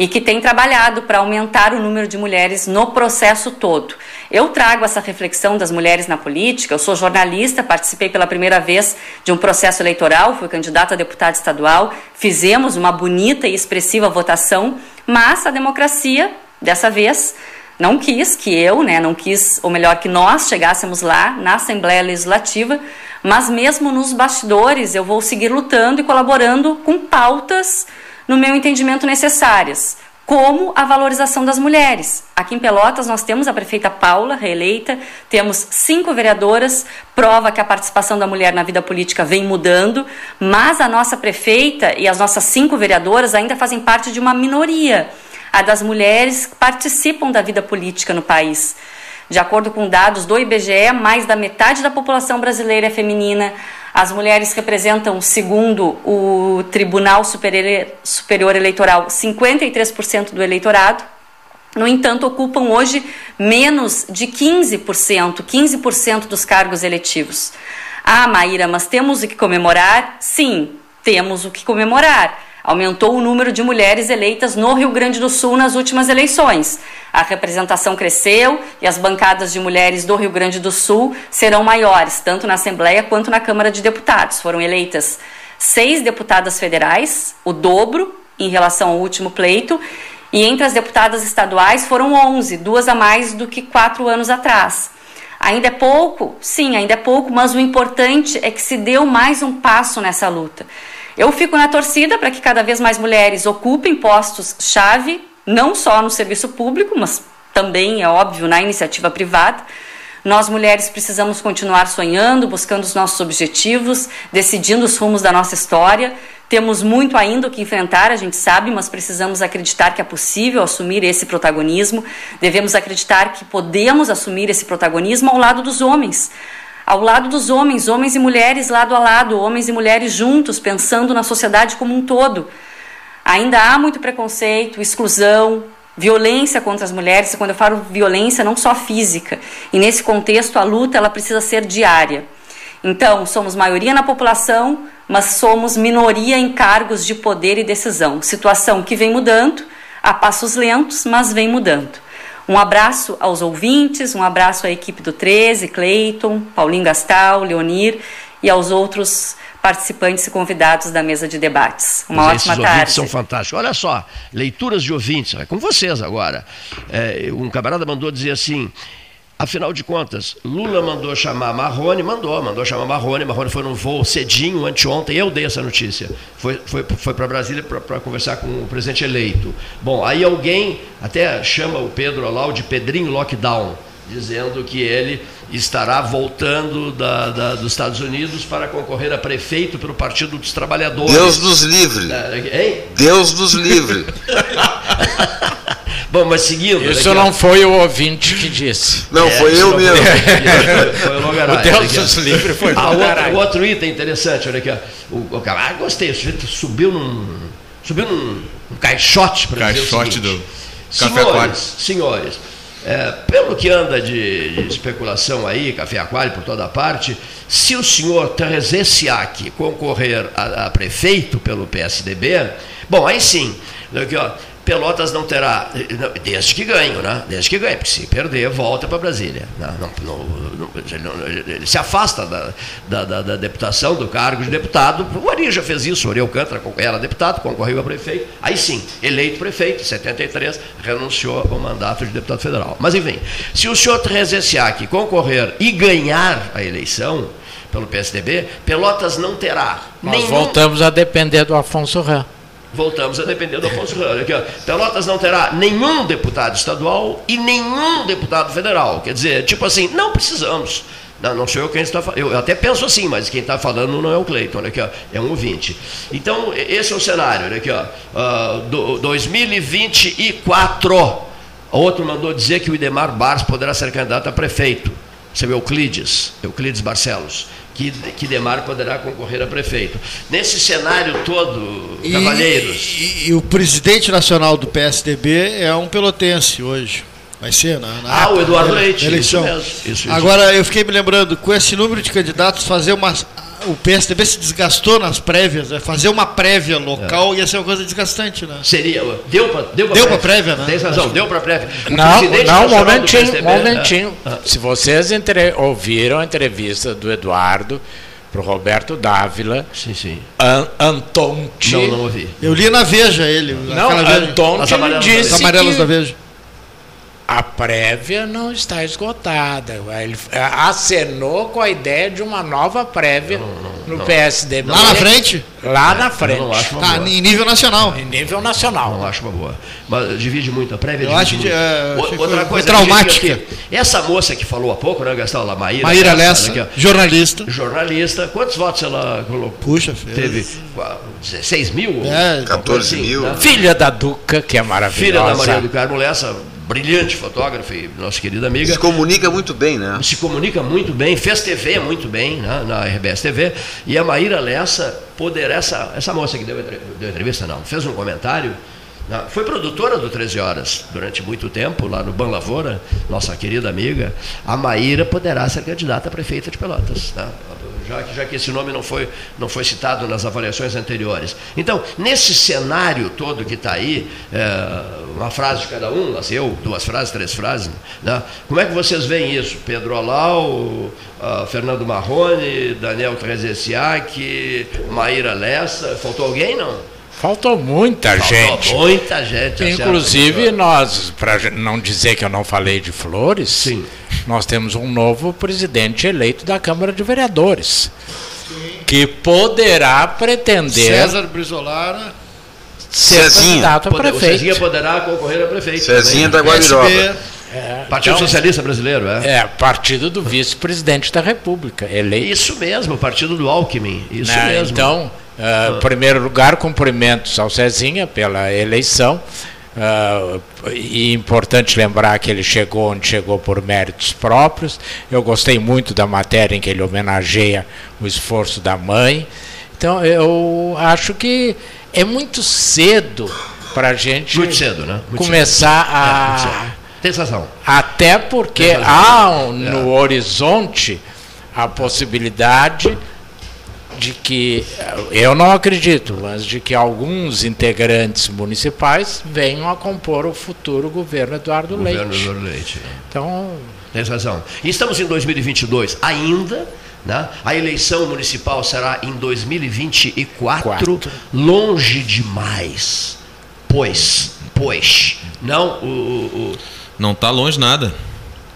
e que tem trabalhado para aumentar o número de mulheres no processo todo. Eu trago essa reflexão das mulheres na política, eu sou jornalista, participei pela primeira vez de um processo eleitoral, fui candidata a deputada estadual, fizemos uma bonita e expressiva votação, mas a democracia, dessa vez, não quis que eu, né, não quis, ou melhor, que nós chegássemos lá na Assembleia Legislativa, mas mesmo nos bastidores eu vou seguir lutando e colaborando com pautas no meu entendimento, necessárias, como a valorização das mulheres. Aqui em Pelotas nós temos a prefeita Paula, reeleita, temos cinco vereadoras, prova que a participação da mulher na vida política vem mudando, mas a nossa prefeita e as nossas cinco vereadoras ainda fazem parte de uma minoria, a das mulheres que participam da vida política no país. De acordo com dados do IBGE, mais da metade da população brasileira é feminina. As mulheres representam, segundo o Tribunal Superior Eleitoral, 53% do eleitorado. No entanto, ocupam hoje menos de 15%, 15% dos cargos eletivos. Ah, Maíra, mas temos o que comemorar? Sim, temos o que comemorar Aumentou o número de mulheres eleitas no Rio Grande do Sul nas últimas eleições. A representação cresceu e as bancadas de mulheres do Rio Grande do Sul serão maiores, tanto na Assembleia quanto na Câmara de Deputados. Foram eleitas seis deputadas federais, o dobro em relação ao último pleito, e entre as deputadas estaduais foram 11, duas a mais do que quatro anos atrás. Ainda é pouco? Sim, ainda é pouco, mas o importante é que se deu mais um passo nessa luta. Eu fico na torcida para que cada vez mais mulheres ocupem postos-chave, não só no serviço público, mas também, é óbvio, na iniciativa privada. Nós mulheres precisamos continuar sonhando, buscando os nossos objetivos, decidindo os rumos da nossa história. Temos muito ainda o que enfrentar, a gente sabe, mas precisamos acreditar que é possível assumir esse protagonismo. Devemos acreditar que podemos assumir esse protagonismo ao lado dos homens ao lado dos homens, homens e mulheres lado a lado, homens e mulheres juntos, pensando na sociedade como um todo. Ainda há muito preconceito, exclusão, violência contra as mulheres, e quando eu falo violência, não só física. E nesse contexto, a luta ela precisa ser diária. Então, somos maioria na população, mas somos minoria em cargos de poder e decisão. Situação que vem mudando, a passos lentos, mas vem mudando. Um abraço aos ouvintes, um abraço à equipe do 13, Cleiton, Paulinho Gastal, Leonir e aos outros participantes e convidados da mesa de debates. Uma Mas ótima esses tarde. ouvintes são fantásticos. Olha só, leituras de ouvintes, é com vocês agora. É, um camarada mandou dizer assim. Afinal de contas, Lula mandou chamar Marrone, mandou, mandou chamar Marrone. Marrone foi num voo cedinho, anteontem, eu dei essa notícia. Foi, foi, foi para Brasília para conversar com o presidente eleito. Bom, aí alguém até chama o Pedro Olau de Pedrinho Lockdown, dizendo que ele estará voltando da, da, dos Estados Unidos para concorrer a prefeito pelo Partido dos Trabalhadores. Deus nos livre. É, Hein? Deus nos livre. Bom, mas seguindo. Isso não foi o ouvinte que disse. Não, É, foi eu não mesmo. Foi, foi o Longaray. O Deus nos livre foi o ah, Longaray. outro, outro item interessante, olha aqui. Ó. O, o cara, ah, gostei, o sujeito subiu num. Subiu num, num caixote para dizer o Caixote seguinte. do Café senhores, Aquário. senhores, é, pelo que anda de, de especulação aí, café aquário por toda parte, se o senhor Terezê Siak concorrer a, a prefeito pelo PSDB, bom, aí sim, aqui, ó, Pelotas não terá, desde que ganhe, né? Desde que ganhe, porque se perder, volta para Brasília. Não, não, não, não- ele, ele se afasta da, da, da- da deputação, do cargo de deputado. O Ari já fez isso, o Ari Alcântara era deputado, concorreu a prefeito. Aí sim, eleito prefeito, em 73, renunciou ao mandato de deputado federal. Mas enfim, se o senhor Trezenciak concorrer e ganhar a eleição pelo PSDB, Pelotas não terá Nós nenhum voltamos a depender do Afonso Rã. Voltamos a depender do Afonso. Olha Aqui, ó. Pelotas não terá nenhum deputado estadual e nenhum deputado federal. Quer dizer, tipo assim, não precisamos. Não, não sou eu quem está falando. Eu até penso assim, mas quem está falando não é o Cleiton, olha aqui, ó, é um ouvinte. Então, esse é o cenário, olha aqui, ó. Ah, do- 2024. Outro mandou dizer que o Idemar Barros poderá ser candidato a prefeito. Seu Euclides, Euclides Barcelos. Que, que Idemar poderá concorrer a prefeito. Nesse cenário todo, E- Cavalheiros. E, e o presidente nacional do PSDB é um pelotense hoje. Vai ser, na, na Ah, o Eduardo Leite, eleição. isso mesmo, isso, isso. Agora, eu fiquei me lembrando, com esse número de candidatos, fazer uma. O PSDB se desgastou nas prévias, né? fazer uma prévia local ia ser uma coisa desgastante, né? Seria. Deu para deu pra Deu pra prévia, né? Tem razão, deu para prévia. O Não, não, um momentinho, PSDB, um momentinho. é, é. Se vocês entre- ouviram a entrevista do Eduardo para o Roberto Dávila, sim, sim. An Antonti. Não, não ouvi. Eu li na Veja ele. Não, Veja. Antonti As amarelas, disse da Veja. A prévia não está esgotada. Ele acenou com a ideia de uma nova prévia no não. PSDB. Lá na frente? Lá na Eu frente. não acho uma Tá, boa. em nível nacional. Em nível nacional. Não acho uma boa. Mas divide muito a prévia. Eu acho que, muito. é, Outra foi- coisa foi traumática. que Essa moça que falou há pouco, né, Gastão? A Maíra, Maíra Lessa, Lessa, aqui, ó. jornalista. Jornalista. Quantos votos ela colocou? Puxa, fez. Teve qua- 16 mil? É, Uma 14 coisa assim, mil. né? Filha da Duca, que é maravilhosa. Filha da Maria do Carmo Lessa, brilhante fotógrafa e nossa querida amiga. Se comunica muito bem, né? se comunica muito bem, fez TV muito bem né, na RBS TV, e a Maíra Lessa poderá, essa, essa moça que deu, deu entrevista, não, fez um comentário, né, foi produtora do 13 Horas durante muito tempo, lá no Ban Lavoura, nossa querida amiga, a Maíra poderá ser candidata a prefeita de Pelotas. né, já que, já que esse nome não foi, não foi citado nas avaliações anteriores. Então, nesse cenário todo que está aí, é, uma frase de cada um, nasceu duas frases, três frases, né? como é que vocês veem isso? Pedro Alau, ah, Fernando Marrone, Daniel Trezessiak, Maíra Lessa, faltou alguém, não? Faltou muita Faltou gente. muita gente. tá Inclusive, nós, para não dizer que eu não falei de flores, Sim. Nós temos um novo presidente eleito da Câmara de Vereadores, que poderá pretender César Brizolara. ser Cezinha. candidato a Pode- o Cezinha prefeito. poderá concorrer a prefeito. Cezinha também. da Guabiroba. É, Partido então, Socialista Brasileiro, é? É, partido do vice-presidente da República, eleito. Isso mesmo, partido do Alckmin. Isso né? mesmo. Então, ah, em primeiro lugar, cumprimentos ao Cezinha pela eleição. Ah, e importante lembrar que ele chegou onde chegou por méritos próprios. Eu gostei muito da matéria em que ele homenageia o esforço da mãe. Então, eu acho que é muito cedo para a gente cedo, né? Muito começar cedo. É, a. cedo. Tem razão. Até porque razão. há um- no horizonte a possibilidade de que, eu não acredito, mas de que alguns integrantes municipais venham a compor o futuro governo Eduardo Governo Leite. Eduardo Leite. Então, Tem razão. E estamos em 2022 ainda. Né? A eleição municipal será em 2024, longe demais. Pois, pois. Não, o. o, o Não está longe nada.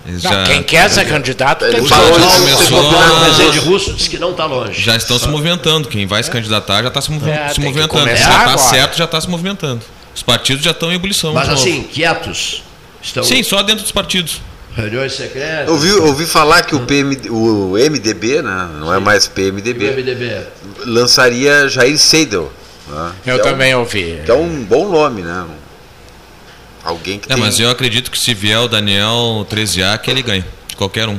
Eles Não, quem quer ser candidato tem que o presidente russo disse que não está longe. Já estão se movimentando. Quem vai se candidatar já está se, movi- É, se movimentando. começar Já está certo, já está se movimentando. Os partidos já estão em ebulição. Mas de novo. assim, quietos. Estão Sim, só dentro dos partidos. reuniões secretas. Ouvi, ouvi falar que o, PMD, o MDB, né, não é mais PMDB, O MDB. lançaria Jair Seidel. né, Eu é um- também ouvi. que é um bom nome, né? Alguém que É, tem... mas eu acredito que se vier o Daniel 13A, que ele ganha. De qualquer um.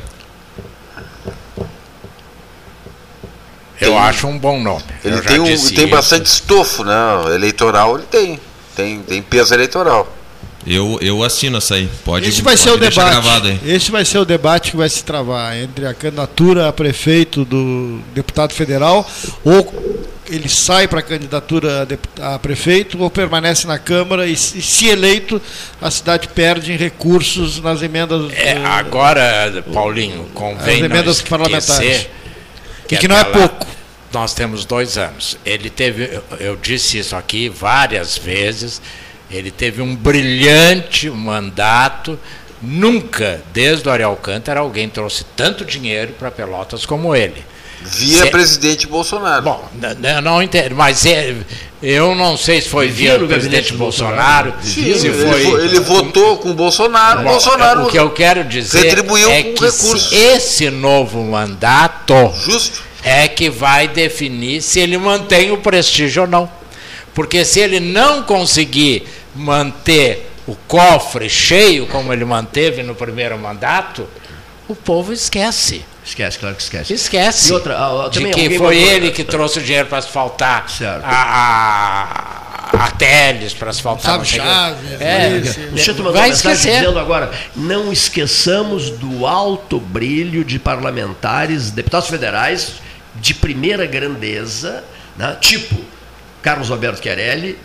Eu acho um bom nome. Ele Eu tem, um, tem isso. bastante estofo, né? Eleitoral ele tem. Tem, tem peso eleitoral. Eu, eu assino essa aí. Pode, Esse vai ser pode o deixar debate. gravado aí. Esse vai ser o debate que vai se travar entre a candidatura a prefeito do deputado federal ou ele sai para a candidatura a prefeito ou permanece na Câmara e, se eleito a cidade perde em recursos nas emendas É, agora, Paulinho, convém As emendas parlamentares. que E que não é pouco. Nós temos dois anos. Ele teve, eu- eu disse isso aqui várias vezes, ele teve um brilhante mandato. Nunca, desde o Ariel Alcântara, alguém trouxe tanto dinheiro para Pelotas como ele. Via Se- presidente Bolsonaro. Bom, n- n- eu não entendo, mas é- eu não sei se foi via o presidente gabinete Bolsonaro, Sim, se ele, foi ele votou com o Bolsonaro, Bom, Bolsonaro O que eu quero dizer retribuiu é com que esse novo mandato é que vai definir se ele mantém o prestígio ou não. Porque se ele não conseguir manter o cofre cheio, como ele manteve no primeiro mandato, o povo esquece. Esquece, claro que esquece. Esquece E outra, ah, ah, de que foi mandou- ele que trouxe o dinheiro para asfaltar Certo. a, a, a Teles, para asfaltar Sabe quê. é, O Cheto mandou vai uma mensagem esquecer. dizendo agora, não esqueçamos do alto brilho de parlamentares, deputados federais de primeira grandeza, né, tipo Carlos Alberto Chiarelli,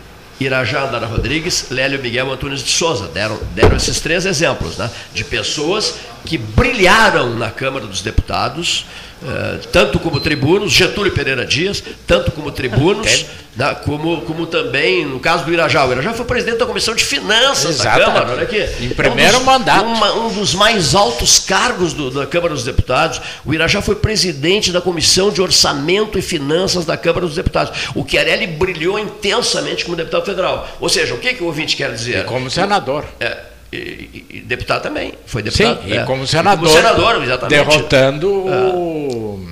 Irajá Andara Rodrigues, Lélio Miguel Antunes de Souza. Deram, deram esses três exemplos né, de pessoas que brilharam na Câmara dos Deputados, eh, tanto como tribunos, Getúlio Pereira Dias, tanto como tribunos, né, como, como também, no caso do Irajá. O Irajá foi presidente da Comissão de Finanças da Exatamente. Câmara, olha aqui. Em primeiro um dos, mandato. uma- um dos mais altos cargos do- da Câmara dos Deputados. O Irajá foi presidente da Comissão de Orçamento e Finanças da Câmara dos Deputados. O Chiarelli brilhou intensamente como deputado federal. Ou seja, o que, que o ouvinte quer dizer? E como senador. É, e, e- e deputado também. Foi Sim, deputado. e é. como senador, como senador, exatamente. derrotando É. o,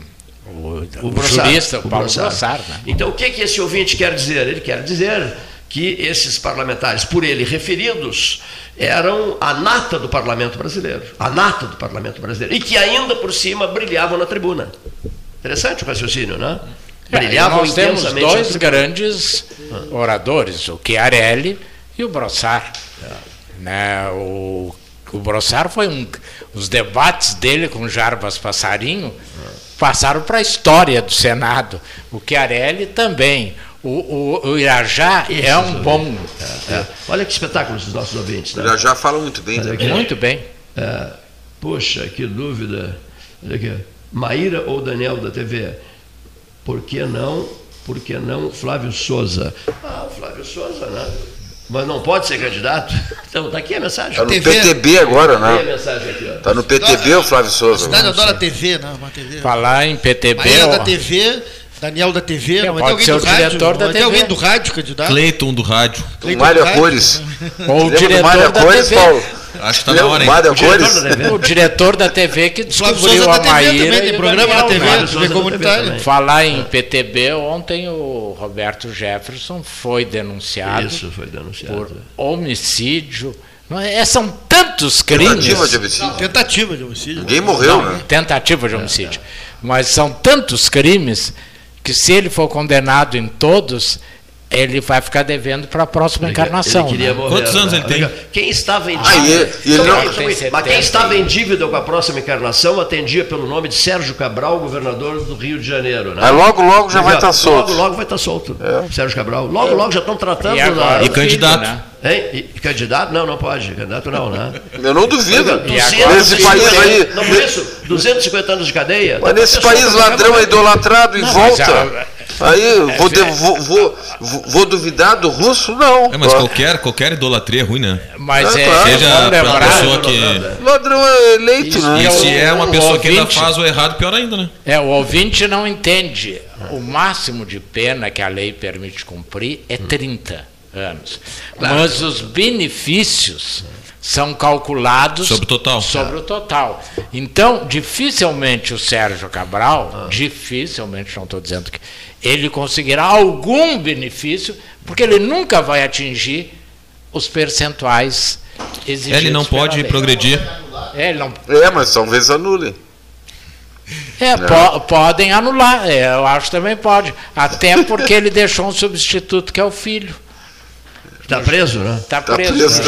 o, o Brossard, jurista, o Paulo Brossard. Brossard. Né? Então, o que, que esse ouvinte quer dizer? Ele quer dizer que esses parlamentares, por ele referidos, eram a nata do parlamento brasileiro. A nata do parlamento brasileiro. E que ainda por cima brilhavam na tribuna. Interessante o raciocínio, né? É, Brilhavam e nós temos dois grandes oradores, o Chiarelli e o Brossard. É. Né, o, o Brossard foi um. Os debates dele com Jarbas Passarinho passaram para a história do Senado. O Chiarelli também. O, o, o Irajá é um bom. É. Olha que espetáculo esses nossos ouvintes. Né? Já já fala muito bem. Também. Muito bem. É, poxa, que dúvida. Olha aqui. Maíra ou Daniel da TV? Por que não? Por que não Flávio Souza? Ah, o Flávio Souza, né? Mas não pode ser candidato? Então, está aqui a mensagem. Tá no PTB agora, a né? mensagem aqui, ó. Tá no PTB o Flávio A Souza. cidade né? adora TV, né? Uma TV. Falar em PTB. Ó, da TV, Daniel da TV, É, não pode ser do o rádio. diretor da vai ter TV. alguém do rádio candidato. Cleiton do rádio. Cleiton Mário rádio. Cores. Ou o diretor Mário da Cores, TV. Paulo? Acho que tá na hora, hein? Mário O diretor Cores? da TV. O diretor da TV que descobriu a da Maíra também, e tem programa na TV, Souza TV da comunitária. também. Falar em PTB, ontem o Roberto Jefferson foi denunciado Isso foi denunciado. por homicídio. Não é- São tantos crimes. Tentativa de homicídio. Tentativa de homicídio. Ninguém morreu, Não, né? Tentativa de homicídio. Mas são tantos crimes se ele for condenado em todos, ele vai ficar devendo para a próxima Ele- encarnação. ele queria né? morrer, Quantos anos né? ele tem? Quem estava em Ah, dívida. e ele- ele Então, não- mas quem 70 estava aí. em dívida com a próxima encarnação atendia pelo nome de Sérgio Cabral, governador do Rio de Janeiro. Né? Mas logo, logo já vai estar solto. Logo, logo vai estar solto. Sérgio Cabral. Logo, logo já estão tratando E agora da. E candidato. né? Hein? Candidato? Não, não pode. Candidato não, né? Eu não duvido. Agora- Nesse país aí. Não, por isso, 250 anos de cadeia. Mas nesse Pessoal, país acaba ladrão é idolatrado e Não, volta. Aí, vou, de- vou, vou, vou- vou duvidar do russo? Não. É, mas qualquer, qualquer idolatria é ruim, né? Mas É, é, claro. Seja pra lembrar, pessoa que. Ladrão é eleito, né? E se é uma pessoa que ainda ouvinte- faz o errado, pior ainda, né? É, o ouvinte não entende. O máximo de pena que a lei permite cumprir é 30 anos. Mas os benefícios são calculados Sobre o total. sobre o total. Então, dificilmente o Sérgio Cabral, dificilmente, não estou dizendo que ele conseguirá algum benefício, porque ele nunca vai atingir os percentuais exigidos. Ele não pela pode lei. progredir. É, ele não É, mas talvez anule. é, po- podem anular, é, eu acho que também pode. Até porque ele deixou um substituto que é o filho. Está preso, né? Está Tá preso. preso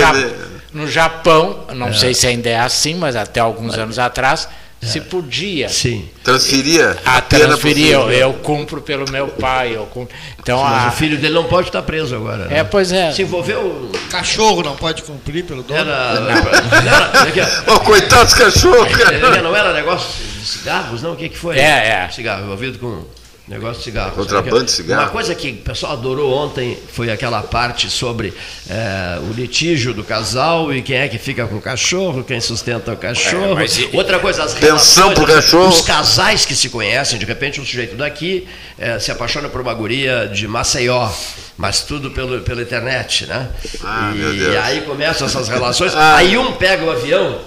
no, Japão, não sei se ainda é assim, mas até alguns anos atrás, se podia Sim. Transferia a pena pro transferir, eu, eu cumpro pelo meu pai. Eu cumpro. Então, Mas a, o filho dele não pode estar preso agora. né? é, pois é. Se envolveu. Cachorro não pode cumprir pelo dono. Era. não era-. Ô, coitado dos cachorros, cara. Não era negócio de cigarros, não? O que, que foi? É, é. Cigarro, envolvido com negócio de cigarro. Contrabando de cigarro. Uma coisa que o pessoal adorou ontem foi aquela parte sobre eh, o litígio do casal e quem é que fica com o cachorro, quem sustenta o cachorro. É, mas e- Outra coisa, as Pensão relações, pro cachorro. Os casais que se conhecem, de repente um sujeito daqui eh, se apaixona por uma guria de Maceió. Mas tudo pelo, pela internet, né? Ah, e, meu Deus. e aí começam essas relações. Ah. Aí um pega o avião,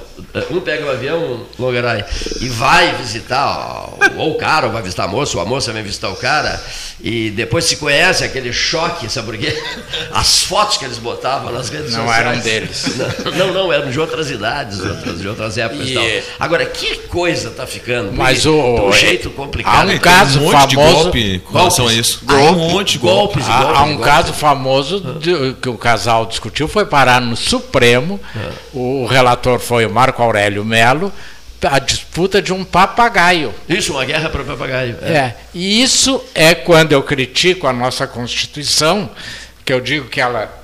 um pega o avião, Longaray, e vai visitar, ou o cara ou vai visitar a moça, ou a moça vem visitar o cara, e depois se conhece aquele choque, sabe por quê? As fotos que eles botavam nas redes Não sociais. eram deles. Não, não, eram de outras idades, outras, de outras épocas e, E- tal. Agora, que coisa tá ficando? Mas o- de um é- jeito há complicado. um Tem caso um monte de famoso- golpe com relação a isso. Golpe. Tem um monte de golpe. Golpes Há, golpes. há e um golpes. caso famoso de- que o casal discutiu, foi parar no Supremo. O relator foi o Marco Aurélio Melo, a disputa de um papagaio. Isso, uma guerra para o papagaio. É. É, e isso é quando eu critico a nossa Constituição, que eu digo que ela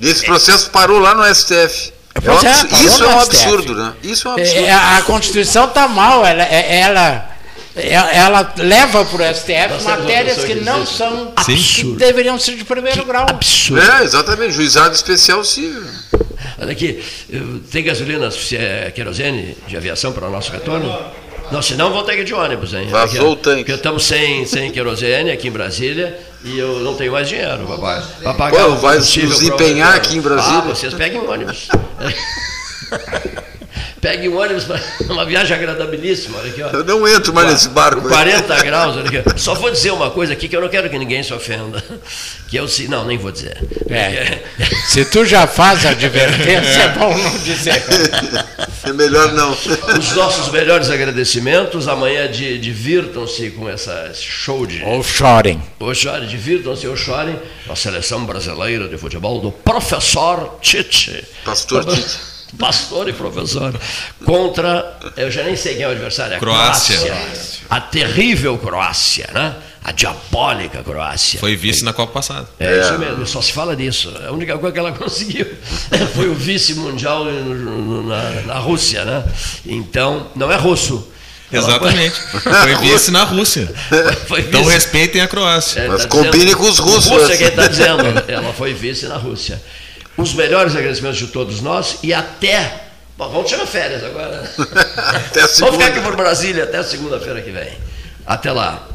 esse processo parou lá no STF. É um é, absurdo. parou Isso é um STF. absurdo, né? Isso é um absurdo. É, a Constituição está mal, ela, é- ela, ela, ela leva para o STF Nós matérias que que não são Absurdo. que deveriam ser de primeiro grau. Absurdo. É, exatamente. Juizado especial civil. Olha aqui, tem gasolina se é querosene de aviação para o nosso retorno? Não, senão vou ter que ir de ônibus, hein? Vazou o tanque. Porque estamos sem, sem querosene aqui em Brasília e eu não tenho mais dinheiro, papai. Para pagar Pô, vai nos empenhar aqui em Brasília? Ah, vocês peguem ônibus. Pegue um ônibus para uma viagem agradabilíssima. Olha aqui, ó. Eu não entro mais nesse barco. Com 40 graus, olha aqui. Só vou dizer uma coisa aqui que eu não quero que ninguém se ofenda. Que eu se. Não, nem vou dizer. É. Se tu já faz a advertência, é bom não dizer. É melhor não. Os nossos melhores agradecimentos. Amanhã de- divirtam-se com essa show de. Ou chorem. Ou chorem, divirtam-se ou chorem. A seleção brasileira de futebol do professor Tite. Pastor Tite. Pastor e professor. Contra. Eu já nem sei quem é o adversário. A Croácia. A terrível Croácia, né? A diabólica Croácia. Foi vice na Copa passada. É, isso mesmo, só se fala disso. A única coisa que ela conseguiu foi o vice-mundial no- no- na, na Rússia, né? Então, não é russo. Exatamente. Foi vice na Rússia. Foi Então vice. respeitem a Croácia. É, Mas tá combine dizendo- com os russos. É quem está dizendo. Ela foi vice na Rússia. Os melhores agradecimentos de todos nós e até. Bom, vamos tirar férias agora. Até a Vamos ficar aqui segunda. por Brasília até segunda-feira que vem. Até lá.